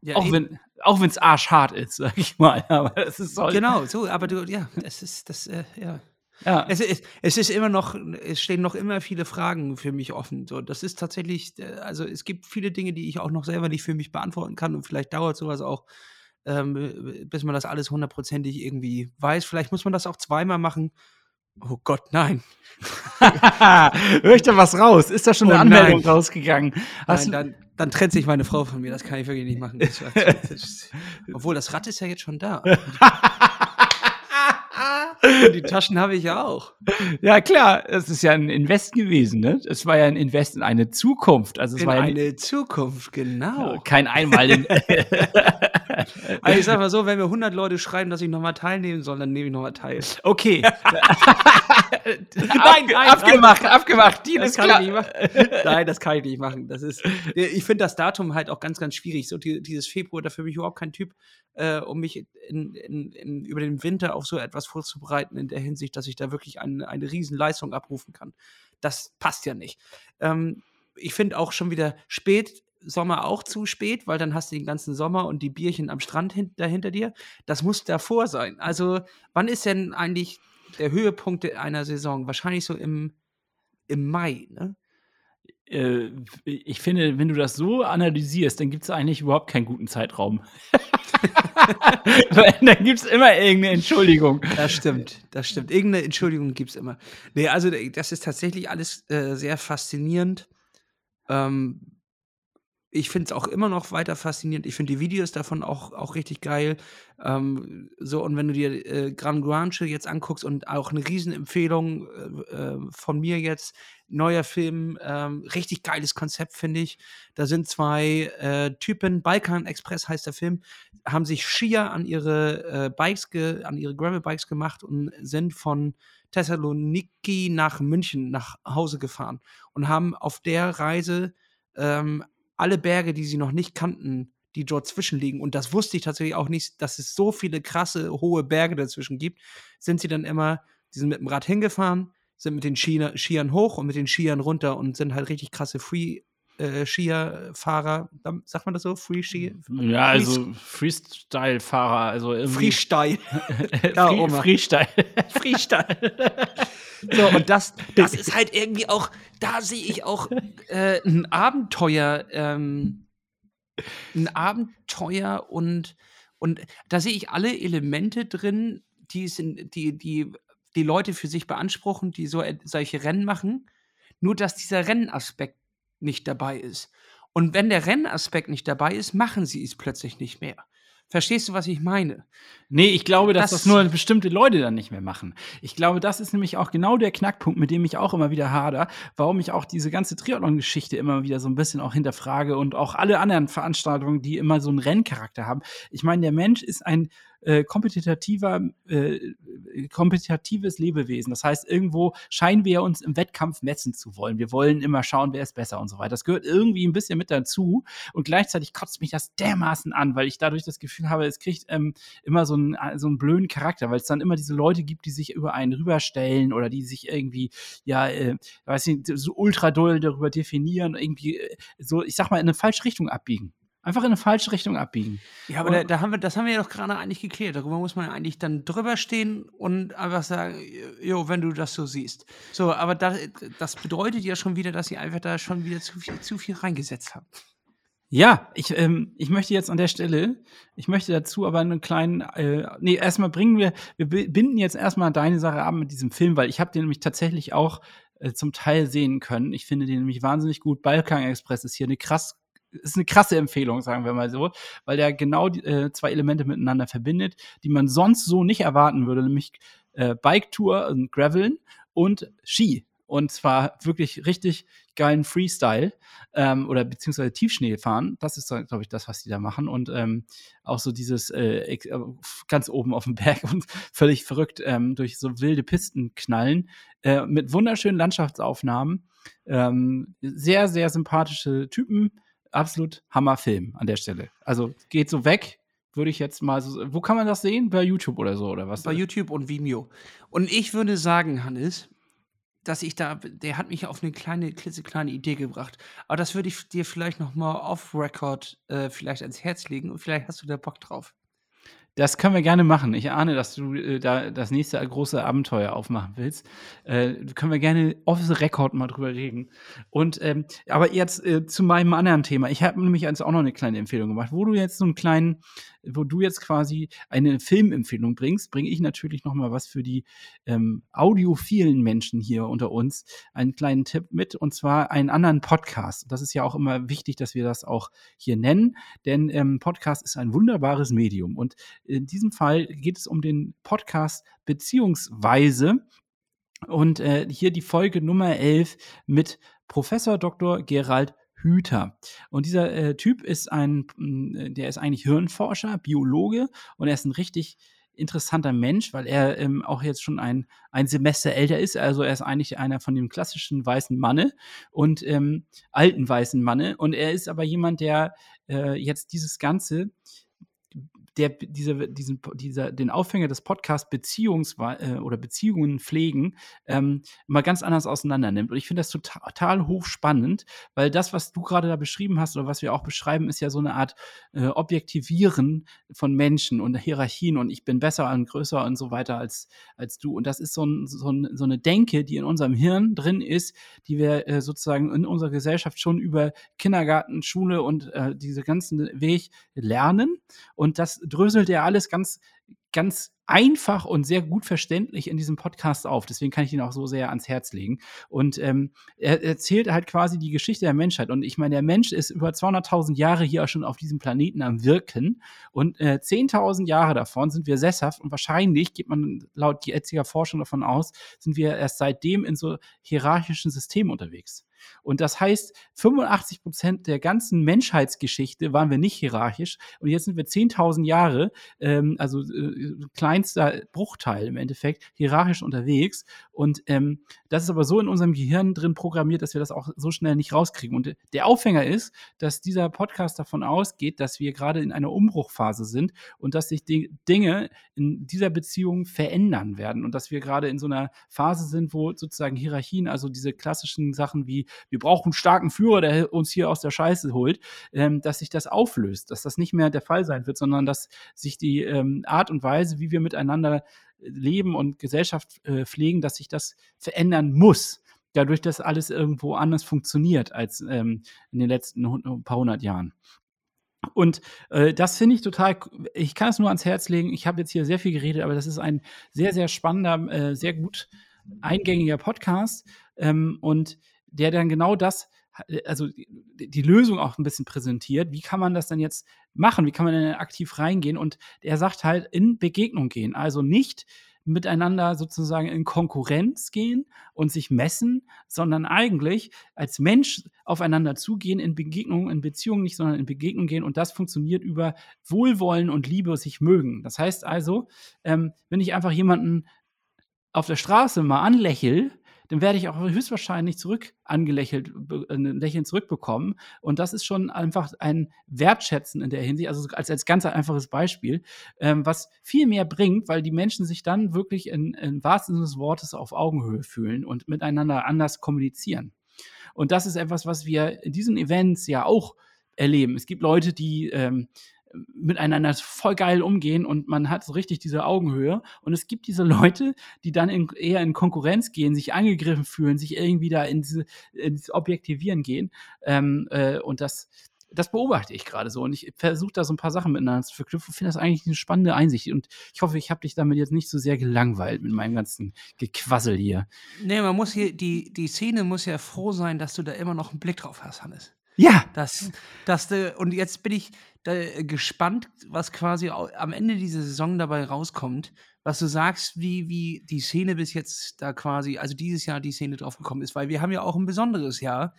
Ja, auch eben. wenn auch es arschhart ist, sag ich mal. Aber es ist soll. Genau, so, aber du, ja, es ist das, äh, ja. Ja. Es ist, es ist immer noch, es stehen noch immer viele Fragen für mich offen. So, das ist tatsächlich, äh, also es gibt viele Dinge, die ich auch noch selber nicht für mich beantworten kann und vielleicht dauert sowas auch, ähm, bis man das alles hundertprozentig irgendwie weiß. Vielleicht muss man das auch zweimal machen. Oh Gott, nein. Hör ich da was raus? Ist da schon eine Oh Anmeldung nein. rausgegangen? Hast nein dann, dann trennt sich meine Frau von mir. Das kann ich wirklich nicht machen. Das, das, obwohl, das Rad ist ja jetzt schon da. Du, die Taschen habe ich ja auch. Ja, klar, es ist ja ein Invest gewesen, ne? Es war ja ein Invest in eine Zukunft. Also es In war ja eine Zukunft, genau. kein einmal in Also ich sag mal so, wenn mir 100 Leute schreiben, dass ich nochmal teilnehmen soll, dann nehme ich nochmal teil. Okay. Nein, nein, abgemacht, abgemacht. Deal Das ist kann klar. ich nicht machen. Nein, das kann ich nicht machen. Das ist, ich finde das Datum halt auch ganz, ganz schwierig. So die, dieses Februar, da für mich überhaupt kein Typ, äh, um mich in, in, in, über den Winter auf so etwas vorzubereiten, in der Hinsicht, dass ich da wirklich eine, eine riesen Leistung abrufen kann. Das passt ja nicht. Ähm, ich finde auch schon wieder spät, Sommer auch zu spät, weil dann hast du den ganzen Sommer und die Bierchen am Strand hin, dahinter dir. Das muss davor sein. Also, wann ist denn eigentlich der Höhepunkt einer Saison? Wahrscheinlich so im, im Mai, ne? Äh, ich finde, wenn du das so analysierst, dann gibt es eigentlich überhaupt keinen guten Zeitraum. Dann gibt es immer irgendeine Entschuldigung. Das stimmt, das stimmt. Irgendeine Entschuldigung gibt es immer. Nee, also das ist tatsächlich alles äh, sehr faszinierend. Ähm, ich finde es auch immer noch weiter faszinierend. Ich finde die Videos davon auch, auch richtig geil. Ähm, so, und wenn du dir äh, Gran Guanche jetzt anguckst und auch eine Riesenempfehlung äh, äh, von mir jetzt, neuer Film, ähm, richtig geiles Konzept, finde ich. Da sind zwei äh, Typen, Balkan Express heißt der Film, haben sich Skier an ihre äh, Bikes, an ihre Gravel-Bikes gemacht und sind von Thessaloniki nach München nach Hause gefahren und haben auf der Reise ähm, alle Berge, die sie noch nicht kannten, die dort zwischenliegen, und das wusste ich tatsächlich auch nicht, dass es so viele krasse, hohe Berge dazwischen gibt, sind sie dann immer, die sind mit dem Rad hingefahren, sind mit den Skier, Skiern hoch und mit den Skiern runter und sind halt richtig krasse Free äh, Skierfahrer, sagt man das so? Free Ski? Ja, also Freestyle-Fahrer, also irgendwie. Freestyle. Ja, Oma. Freestyle. Freestyle. so, und das, das ist halt irgendwie auch, da sehe ich auch äh, ein Abenteuer, ähm, ein Abenteuer und, und da sehe ich alle Elemente drin, die, es in, die, die die Leute für sich beanspruchen, die so, et- solche Rennen machen, nur dass dieser Rennaspekt nicht dabei ist. Und wenn der Rennaspekt nicht dabei ist, machen sie es plötzlich nicht mehr. Verstehst du, was ich meine? Nee, ich glaube, dass das, Das- nur bestimmte Leute dann nicht mehr machen. Ich glaube, das ist nämlich auch genau der Knackpunkt, mit dem ich auch immer wieder hader, warum ich auch diese ganze Triathlon-Geschichte immer wieder so ein bisschen auch hinterfrage und auch alle anderen Veranstaltungen, die immer so einen Renncharakter haben. Ich meine, der Mensch ist ein äh, kompetitiver, äh, kompetitives Lebewesen. Das heißt, irgendwo scheinen wir uns im Wettkampf messen zu wollen. Wir wollen immer schauen, wer ist besser und so weiter. Das gehört irgendwie ein bisschen mit dazu. Und gleichzeitig kotzt mich das dermaßen an, weil ich dadurch das Gefühl habe, es kriegt ähm, immer so einen, äh, so einen blöden Charakter, weil es dann immer diese Leute gibt, die sich über einen rüberstellen oder die sich irgendwie, ja, äh, weiß nicht, so ultra doll darüber definieren, irgendwie äh, so, ich sag mal, in eine falsche Richtung abbiegen. Einfach in eine falsche Richtung abbiegen. Ja, aber da, da haben wir, das haben wir ja doch gerade eigentlich geklärt. Darüber muss man eigentlich dann drüber stehen und einfach sagen, jo, wenn du das so siehst. So, aber das, das bedeutet ja schon wieder, dass sie einfach da schon wieder zu viel, zu viel reingesetzt haben. Ja, ich, ähm, ich möchte jetzt an der Stelle, ich möchte dazu aber einen kleinen, äh, nee, erstmal bringen wir, wir bi- binden jetzt erstmal deine Sache ab mit diesem Film, weil ich habe den nämlich tatsächlich auch äh, zum Teil sehen können. Ich finde den nämlich wahnsinnig gut. Balkan Express ist hier eine krass, ist eine krasse Empfehlung, sagen wir mal so, weil der genau die, äh, zwei Elemente miteinander verbindet, die man sonst so nicht erwarten würde, nämlich äh, Bike Tour und Graveln und Ski. Und zwar wirklich richtig geilen Freestyle ähm, oder beziehungsweise Tiefschnee fahren. Das ist, glaube ich, das, was die da machen. Und ähm, auch so dieses äh, äh, ganz oben auf dem Berg und völlig verrückt ähm, durch so wilde Pisten knallen äh, mit wunderschönen Landschaftsaufnahmen. Ähm, sehr, sehr sympathische Typen. Absolut Hammerfilm an der Stelle. Also geht so weg, würde ich jetzt mal so. Wo kann man das sehen? Bei YouTube oder so, oder was? Bei YouTube und Vimeo. Und ich würde sagen, Hannes, dass ich da, der hat mich auf eine kleine, klitzekleine Idee gebracht. Aber das würde ich dir vielleicht noch mal off-Record äh, vielleicht ans Herz legen und vielleicht hast du da Bock drauf. Das können wir gerne machen. Ich ahne, dass du äh, da das nächste große Abenteuer aufmachen willst. Äh, können wir gerne off the record mal drüber reden. Und ähm, aber jetzt äh, zu meinem anderen Thema. Ich habe nämlich jetzt auch noch eine kleine Empfehlung gemacht, wo du jetzt so einen kleinen, wo du jetzt quasi eine Filmempfehlung bringst, bringe ich natürlich noch mal was für die ähm, audiophilen Menschen hier unter uns einen kleinen Tipp mit und zwar einen anderen Podcast. Das ist ja auch immer wichtig, dass wir das auch hier nennen, denn ähm, Podcast ist ein wunderbares Medium und in diesem Fall geht es um den Podcast Beziehungsweise. Und äh, hier die Folge Nummer 11 mit Professor Dr. Gerald Hüter. Und dieser äh, Typ ist ein, der ist eigentlich Hirnforscher, Biologe und er ist ein richtig interessanter Mensch, weil er ähm, auch jetzt schon ein, ein Semester älter ist. Also er ist eigentlich einer von dem klassischen weißen Manne und ähm, alten weißen Manne. Und er ist aber jemand, der äh, jetzt dieses Ganze der diese, diesen, dieser, den Aufhänger des Podcasts Beziehungs äh, oder Beziehungen pflegen ähm, mal ganz anders auseinander nimmt. Und ich finde das total, total hochspannend, weil das, was du gerade da beschrieben hast oder was wir auch beschreiben, ist ja so eine Art äh, Objektivieren von Menschen und Hierarchien und ich bin besser und größer und so weiter als, als du. Und das ist so, ein, so, ein, so eine Denke, die in unserem Hirn drin ist, die wir äh, sozusagen in unserer Gesellschaft schon über Kindergarten, Schule und äh, diese ganzen Weg lernen. Und das dröselt er alles ganz, ganz einfach und sehr gut verständlich in diesem Podcast auf. Deswegen kann ich ihn auch so sehr ans Herz legen. Und ähm, er erzählt halt quasi die Geschichte der Menschheit. Und ich meine, der Mensch ist über 200.000 Jahre hier auch schon auf diesem Planeten am Wirken. Und äh, 10.000 Jahre davon sind wir sesshaft. Und wahrscheinlich geht man laut jetziger Forschung davon aus, sind wir erst seitdem in so hierarchischen Systemen unterwegs. Und das heißt, 85 Prozent der ganzen Menschheitsgeschichte waren wir nicht hierarchisch. Und jetzt sind wir 10.000 Jahre, ähm, also äh, kleinster Bruchteil im Endeffekt, hierarchisch unterwegs. Und ähm, das ist aber so in unserem Gehirn drin programmiert, dass wir das auch so schnell nicht rauskriegen. Und der Aufhänger ist, dass dieser Podcast davon ausgeht, dass wir gerade in einer Umbruchphase sind und dass sich Dinge in dieser Beziehung verändern werden und dass wir gerade in so einer Phase sind, wo sozusagen Hierarchien, also diese klassischen Sachen wie wir brauchen einen starken Führer, der uns hier aus der Scheiße holt, ähm, dass sich das auflöst, dass das nicht mehr der Fall sein wird, sondern dass sich die ähm, Art und Weise, wie wir miteinander leben und Gesellschaft äh, pflegen, dass sich das verändern muss dadurch, dass alles irgendwo anders funktioniert als ähm, in den letzten paar hundert Jahren. Und äh, das finde ich total, ich kann es nur ans Herz legen. Ich habe jetzt hier sehr viel geredet, aber das ist ein sehr, sehr spannender, äh, sehr gut eingängiger Podcast. Ähm, und der dann genau das, äh, also die Lösung auch ein bisschen präsentiert. Wie kann man das dann jetzt machen? Wie kann man denn aktiv reingehen? Und er sagt halt, in Begegnung gehen. Also nicht miteinander sozusagen in Konkurrenz gehen und sich messen, sondern eigentlich als Mensch aufeinander zugehen, in Begegnung, in Beziehung nicht, sondern in Begegnung gehen. Und das funktioniert über Wohlwollen und Liebe, sich mögen. Das heißt also, ähm, wenn ich einfach jemanden auf der Straße mal anlächle, dann werde ich auch höchstwahrscheinlich zurück angelächelt, ein Lächeln zurückbekommen. Und das ist schon einfach ein Wertschätzen in der Hinsicht, also als, als ganz einfaches Beispiel, ähm, was viel mehr bringt, weil die Menschen sich dann wirklich in, in wahrsten Sinne des Wortes auf Augenhöhe fühlen und miteinander anders kommunizieren. Und das ist etwas, was wir in diesen Events ja auch erleben. Es gibt Leute, die ähm, miteinander voll geil umgehen und man hat so richtig diese Augenhöhe. Und es gibt diese Leute, die dann in, eher in Konkurrenz gehen, sich angegriffen fühlen, sich irgendwie da in ins Objektivieren gehen. Ähm, äh, und das, das beobachte ich gerade so. Und ich versuche da so ein paar Sachen miteinander zu verknüpfen. Finde das eigentlich eine spannende Einsicht. Und ich hoffe, ich habe dich damit jetzt nicht so sehr gelangweilt mit meinem ganzen Gequassel hier. Nee, man muss hier, die, die Szene muss ja froh sein, dass du da immer noch einen Blick drauf hast, Hannes. Ja. Das, das, und jetzt bin ich da gespannt, was quasi am Ende dieser Saison dabei rauskommt, was du sagst, wie, wie die Szene bis jetzt da quasi, also dieses Jahr die Szene drauf gekommen ist, weil wir haben ja auch ein besonderes Jahr.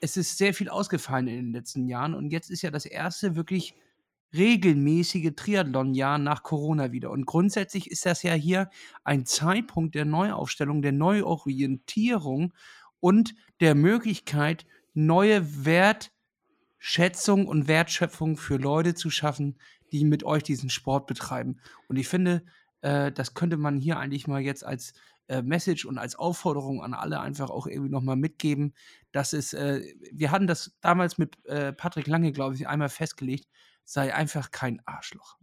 Es ist sehr viel ausgefallen in den letzten Jahren und jetzt ist ja das erste wirklich regelmäßige Triathlon-Jahr nach Corona wieder. Und grundsätzlich ist das ja hier ein Zeitpunkt der Neuaufstellung, der Neuorientierung und der Möglichkeit, neue Wertschätzung und Wertschöpfung für Leute zu schaffen, die mit euch diesen Sport betreiben. Und ich finde, äh, das könnte man hier eigentlich mal jetzt als äh, Message und als Aufforderung an alle einfach auch irgendwie nochmal mitgeben, dass es, äh, wir hatten das damals mit äh, Patrick Lange, glaube ich, einmal festgelegt, sei einfach kein Arschloch.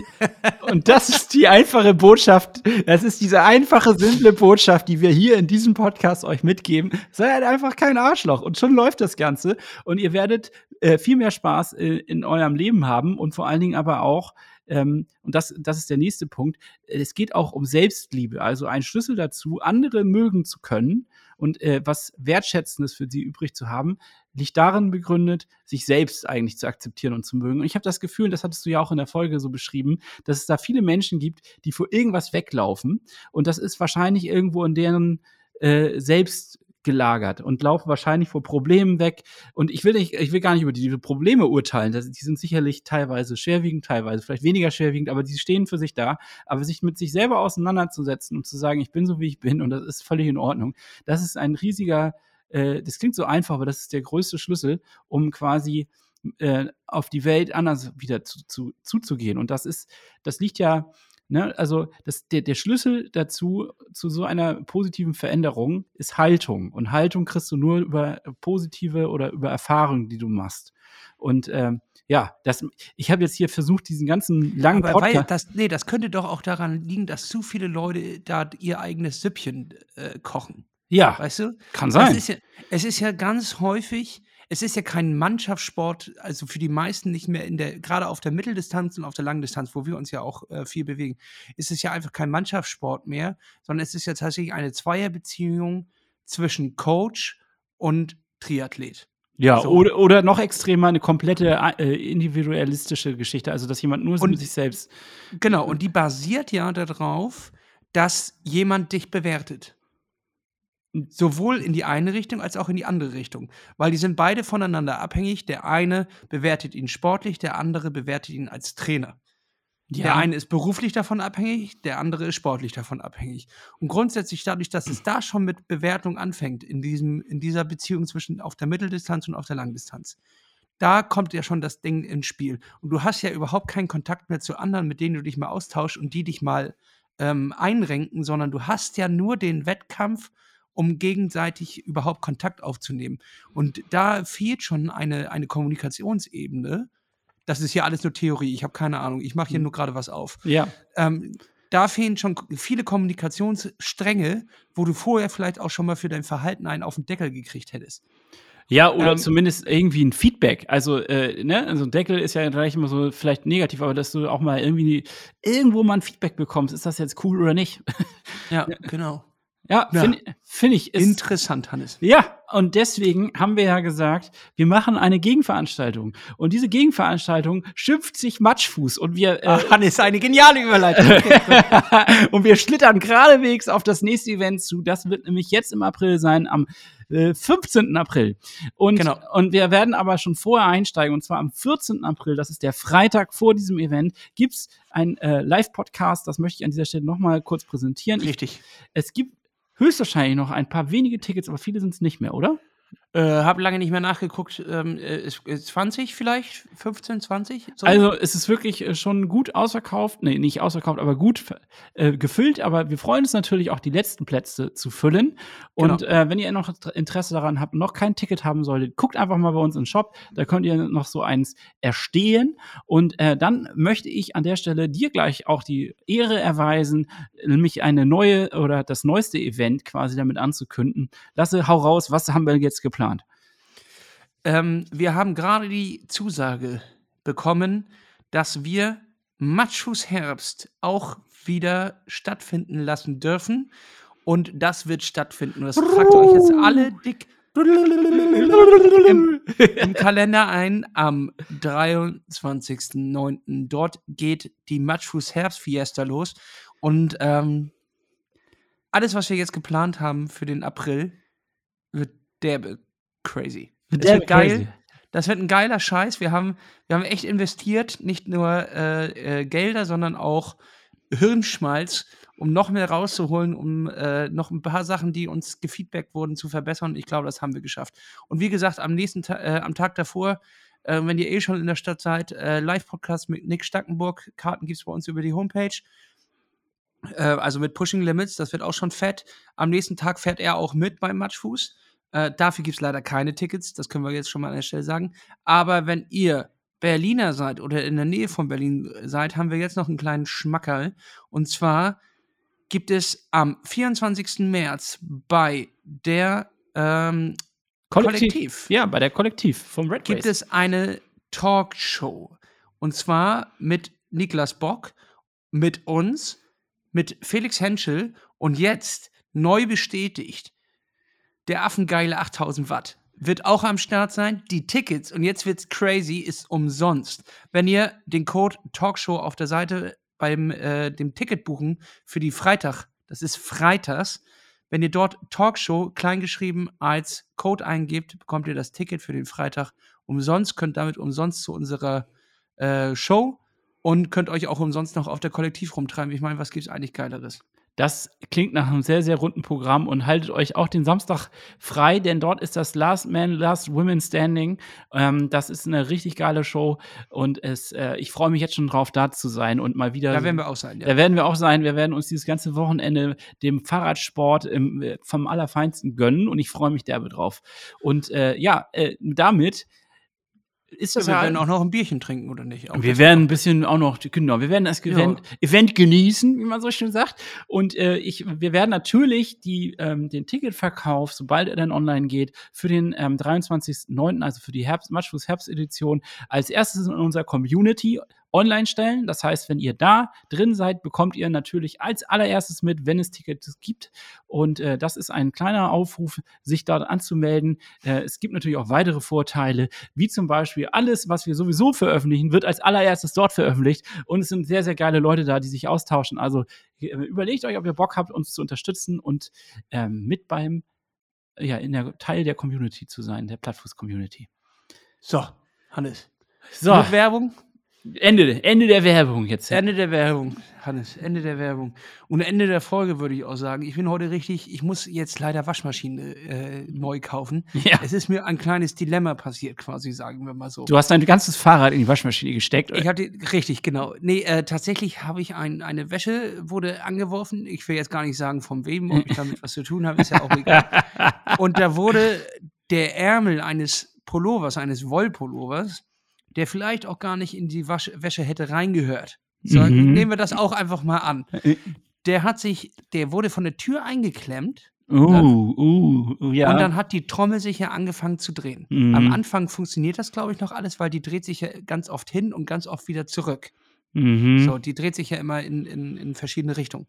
Und das ist die einfache Botschaft. Das ist diese einfache, simple Botschaft, die wir hier in diesem Podcast euch mitgeben. Sei halt einfach kein Arschloch. Und schon läuft das Ganze. Und ihr werdet äh, viel mehr Spaß äh, in eurem Leben haben und vor allen Dingen aber auch ähm, und das, das ist der nächste Punkt. Es geht auch um Selbstliebe, also ein Schlüssel dazu, andere mögen zu können und äh, was Wertschätzendes für sie übrig zu haben, liegt darin begründet, sich selbst eigentlich zu akzeptieren und zu mögen. Und ich habe das Gefühl, das hattest du ja auch in der Folge so beschrieben, dass es da viele Menschen gibt, die vor irgendwas weglaufen. Und das ist wahrscheinlich irgendwo in deren äh, selbst gelagert und laufen wahrscheinlich vor Problemen weg. Und ich will nicht, ich will gar nicht über diese Probleme urteilen. die sind sicherlich teilweise schwerwiegend, teilweise vielleicht weniger schwerwiegend, aber die stehen für sich da. Aber sich mit sich selber auseinanderzusetzen und zu sagen, ich bin so wie ich bin und das ist völlig in Ordnung, das ist ein riesiger äh, das klingt so einfach, aber das ist der größte Schlüssel, um quasi äh, auf die Welt anders wieder zu, zu, zuzugehen. Und das ist, das liegt ja, ne, also das, der, der Schlüssel dazu, zu so einer positiven Veränderung, ist Haltung. Und Haltung kriegst du nur über positive oder über Erfahrungen, die du machst. Und ähm, ja, das, ich habe jetzt hier versucht, diesen ganzen langen Aber Podcast. Das, nee, das könnte doch auch daran liegen, dass zu viele Leute da ihr eigenes Süppchen äh, kochen. Ja. Weißt du? Kann sein. Es ist, ja, es ist ja ganz häufig, es ist ja kein Mannschaftssport, also für die meisten nicht mehr in der, gerade auf der Mitteldistanz und auf der Langdistanz, wo wir uns ja auch äh, viel bewegen, ist es ja einfach kein Mannschaftssport mehr, sondern es ist ja tatsächlich eine Zweierbeziehung zwischen Coach und Triathlet. Ja, so. oder, oder noch extremer eine komplette äh, individualistische Geschichte, also dass jemand nur und, sich selbst. Genau, und die basiert ja darauf, dass jemand dich bewertet sowohl in die eine Richtung als auch in die andere Richtung, weil die sind beide voneinander abhängig. Der eine bewertet ihn sportlich, der andere bewertet ihn als Trainer. Ja. Der eine ist beruflich davon abhängig, der andere ist sportlich davon abhängig. Und grundsätzlich dadurch, dass es da schon mit Bewertung anfängt, in, diesem, in dieser Beziehung zwischen auf der Mitteldistanz und auf der Langdistanz, da kommt ja schon das Ding ins Spiel. Und du hast ja überhaupt keinen Kontakt mehr zu anderen, mit denen du dich mal austauschst und die dich mal ähm, einrenken, sondern du hast ja nur den Wettkampf um gegenseitig überhaupt Kontakt aufzunehmen. Und da fehlt schon eine, eine Kommunikationsebene. Das ist ja alles nur Theorie, ich habe keine Ahnung, ich mache hier hm. nur gerade was auf. Ja. Ähm, da fehlen schon viele Kommunikationsstränge, wo du vorher vielleicht auch schon mal für dein Verhalten einen auf den Deckel gekriegt hättest. Ja, oder ähm, zumindest irgendwie ein Feedback. Also, äh, ne, also ein Deckel ist ja gleich immer so vielleicht negativ, aber dass du auch mal irgendwie irgendwo mal ein Feedback bekommst, ist das jetzt cool oder nicht? Ja, genau. Ja, ja. finde find ich. Ist, Interessant, Hannes. Ja, und deswegen haben wir ja gesagt, wir machen eine Gegenveranstaltung. Und diese Gegenveranstaltung schimpft sich Matschfuß. Und wir. Äh, Ach, Hannes, eine geniale Überleitung. und wir schlittern geradewegs auf das nächste Event zu. Das wird nämlich jetzt im April sein, am äh, 15. April. Und, genau. und wir werden aber schon vorher einsteigen. Und zwar am 14. April, das ist der Freitag vor diesem Event, gibt's ein äh, Live-Podcast. Das möchte ich an dieser Stelle nochmal kurz präsentieren. Richtig. Ich, es gibt höchstwahrscheinlich noch ein paar wenige Tickets, aber viele sind es nicht mehr, oder? Äh, habe lange nicht mehr nachgeguckt. Ähm, ist, ist 20 vielleicht? 15, 20? So? Also es ist wirklich äh, schon gut ausverkauft. Nee, nicht ausverkauft, aber gut äh, gefüllt. Aber wir freuen uns natürlich auch, die letzten Plätze zu füllen. Und genau. äh, wenn ihr noch Interesse daran habt, noch kein Ticket haben solltet, guckt einfach mal bei uns im Shop. Da könnt ihr noch so eins erstehen. Und äh, dann möchte ich an der Stelle dir gleich auch die Ehre erweisen, nämlich eine neue oder das neueste Event quasi damit anzukünden. Lasse, hau raus, was haben wir jetzt geplant? Ähm, wir haben gerade die Zusage bekommen, dass wir Matschus Herbst auch wieder stattfinden lassen dürfen. Und das wird stattfinden. Das tragt euch jetzt alle dick im, im Kalender ein am 23.09. Dort geht die Matschfuß Herbstfiesta los. Und ähm, alles, was wir jetzt geplant haben für den April, wird derbe crazy. Das wird geil. Crazy. Das wird ein geiler Scheiß. Wir haben, wir haben echt investiert, nicht nur äh, äh, Gelder, sondern auch Hirnschmalz, um noch mehr rauszuholen, um äh, noch ein paar Sachen, die uns gefeedbackt wurden, zu verbessern. Ich glaube, das haben wir geschafft. Und wie gesagt, am nächsten Ta äh, am Tag davor, äh, wenn ihr eh schon in der Stadt seid, äh, Live-Podcast mit Nick Stackenburg. Karten gibt es bei uns über die Homepage. also mit Pushing Limits, das wird auch schon fett. Am nächsten Tag fährt er auch mit beim Matschfuß. Äh, dafür gibt es leider keine Tickets, das können wir jetzt schon mal an der Stelle sagen. Aber wenn ihr Berliner seid oder in der Nähe von Berlin seid, haben wir jetzt noch einen kleinen Schmackerl. Und zwar gibt es am 24. März bei der ähm, Kollektiv. Kollektiv. Ja, bei der Kollektiv vom Red Gibt Race. es eine Talkshow. Und zwar mit Niklas Bock, mit uns, mit Felix Henschel und jetzt neu bestätigt der affengeile 8000 Watt wird auch am Start sein. Die Tickets, und jetzt wird's crazy, ist umsonst. Wenn ihr den Code Talkshow auf der Seite beim äh, dem Ticket buchen für die Freitag, das ist freitags, wenn ihr dort Talkshow kleingeschrieben als Code eingebt, bekommt ihr das Ticket für den Freitag umsonst, könnt damit umsonst zu unserer äh, Show und könnt euch auch umsonst noch auf der Kollektiv rumtreiben. Ich meine, was gibt's eigentlich Geileres? Das klingt nach einem sehr, sehr runden Programm und haltet euch auch den Samstag frei, denn dort ist das Last Man, Last Women Standing. Ähm, das ist eine richtig geile Show und es, äh, ich freue mich jetzt schon drauf, da zu sein und mal wieder. Da werden wir auch sein, ja. Da werden wir auch sein. Wir werden uns dieses ganze Wochenende dem Fahrradsport im, äh, vom Allerfeinsten gönnen und ich freue mich derbe drauf. Und äh, ja, äh, damit ist das ja, wir ja, werden auch noch ein Bierchen trinken, oder nicht? Auch wir werden ein bisschen auch noch, genau, wir werden das Event, Event genießen, wie man so schön sagt. Und äh, ich, wir werden natürlich die, ähm, den Ticketverkauf, sobald er dann online geht, für den ähm, 23.09., also für die Herbst, Matchfuß Herbstedition, als erstes in unserer Community online stellen. Das heißt, wenn ihr da drin seid, bekommt ihr natürlich als allererstes mit, wenn es Tickets gibt. Und äh, das ist ein kleiner Aufruf, sich dort anzumelden. Äh, es gibt natürlich auch weitere Vorteile, wie zum Beispiel alles, was wir sowieso veröffentlichen, wird als allererstes dort veröffentlicht. Und es sind sehr, sehr geile Leute da, die sich austauschen. Also äh, überlegt euch, ob ihr Bock habt, uns zu unterstützen und ähm, mit beim, ja, in der Teil der Community zu sein, der Plattfuß-Community. So, Hannes. So, Mit Werbung? Ende, Ende der Werbung jetzt. Ende der Werbung, Hannes. Ende der Werbung. Und Ende der Folge würde ich auch sagen. Ich bin heute richtig, ich muss jetzt leider Waschmaschine äh, neu kaufen. Ja. Es ist mir ein kleines Dilemma passiert, quasi, sagen wir mal so. Du hast dein ganzes Fahrrad in die Waschmaschine gesteckt. Ich hatte, richtig, genau. Nee, äh, tatsächlich habe ich ein, eine Wäsche, wurde angeworfen. Ich will jetzt gar nicht sagen, von wem, ob ich damit was zu tun habe, ist ja auch egal. Und da wurde der Ärmel eines Pullovers, eines Wollpullovers, der vielleicht auch gar nicht in die Wasch Wäsche hätte reingehört. So, Mhm. nehmen wir das auch einfach mal an. Der hat sich, der wurde von der Tür eingeklemmt Uh, uh, uh, ja. und dann hat die Trommel sich ja angefangen zu drehen. Mhm. Am Anfang funktioniert das, glaube ich, noch alles, weil die dreht sich ja ganz oft hin und ganz oft wieder zurück. mhm. So, die dreht sich ja immer in, in, in verschiedene Richtungen.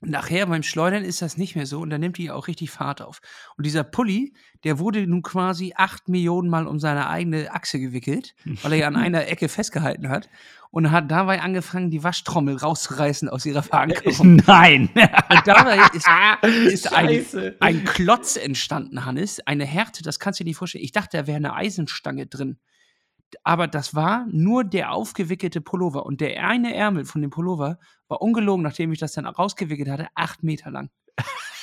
Nachher beim Schleudern ist das nicht mehr so und dann nimmt die auch richtig Fahrt auf. Und dieser Pulli, der wurde nun quasi acht Millionen Mal um seine eigene Achse gewickelt, weil er ja an einer Ecke festgehalten hat und hat dabei angefangen, die Waschtrommel rauszureißen aus ihrer Verankerung. Nein. Und dabei ist, ist ein, ein Klotz entstanden, Hannes. Eine Härte, das kannst du dir nicht vorstellen. Ich dachte, da wäre eine Eisenstange drin. Aber das war nur der aufgewickelte Pullover. Und der eine Ärmel von dem Pullover war ungelogen, nachdem ich das dann rausgewickelt hatte, acht Meter lang.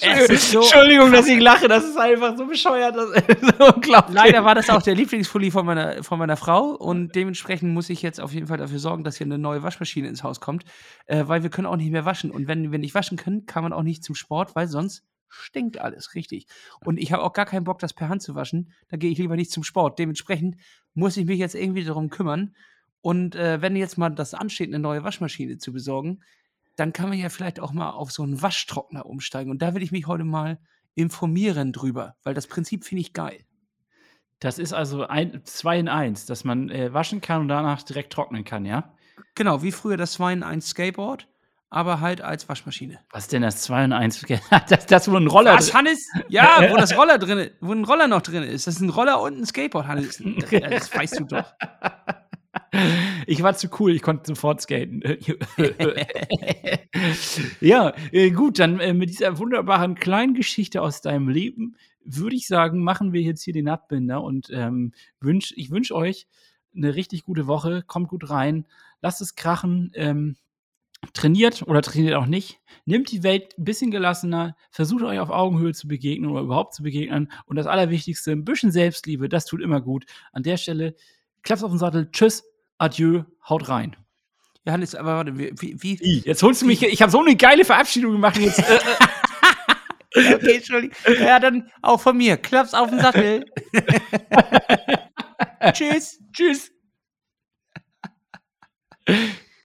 So Entschuldigung, dass ich lache. Das ist einfach so bescheuert. Das ist unglaublich. Leider war das auch der Lieblingspulli von meiner, von meiner Frau und dementsprechend muss ich jetzt auf jeden Fall dafür sorgen, dass hier eine neue Waschmaschine ins Haus kommt, äh, weil wir können auch nicht mehr waschen. Und wenn wir nicht waschen können, kann man auch nicht zum Sport, weil sonst stinkt alles, richtig. Und ich habe auch gar keinen Bock, das per Hand zu waschen. Da gehe ich lieber nicht zum Sport. Dementsprechend muss ich mich jetzt irgendwie darum kümmern. Und äh, wenn jetzt mal das ansteht, eine neue Waschmaschine zu besorgen, dann kann man ja vielleicht auch mal auf so einen Waschtrockner umsteigen. Und da will ich mich heute mal informieren drüber, weil das Prinzip finde ich geil. Das ist also ein, zwei in eins, dass man äh, waschen kann und danach direkt trocknen kann, ja? Genau, wie früher das 2 in 1 Skateboard, aber halt als Waschmaschine. Was denn das zwei in eins? Das, das wo ein Roller. Was, Hannes? Ja, wo das Roller drin, wo ein Roller noch drin ist. Das ist ein Roller und ein Skateboard, Hannes. Das, das weißt du doch. Ich war zu cool, ich konnte sofort skaten. ja, äh, gut, dann äh, mit dieser wunderbaren kleinen Geschichte aus deinem Leben würde ich sagen, machen wir jetzt hier den Nattbinder und ähm, wünsch, ich wünsche euch eine richtig gute Woche. Kommt gut rein, lasst es krachen. Ähm, trainiert oder trainiert auch nicht. Nehmt die Welt ein bisschen gelassener, versucht euch auf Augenhöhe zu begegnen oder überhaupt zu begegnen. Und das Allerwichtigste, ein bisschen Selbstliebe, das tut immer gut. An der Stelle, Klaps auf den Sattel, tschüss, adieu, haut rein. Ja, Hannes, aber warte, wie, wie, wie Jetzt holst du mich, ich habe so eine geile Verabschiedung gemacht. Jetzt, äh, äh, Okay, Entschuldigung. Ja, dann auch von mir. Klaps auf den Sattel. Tschüss. tschüss.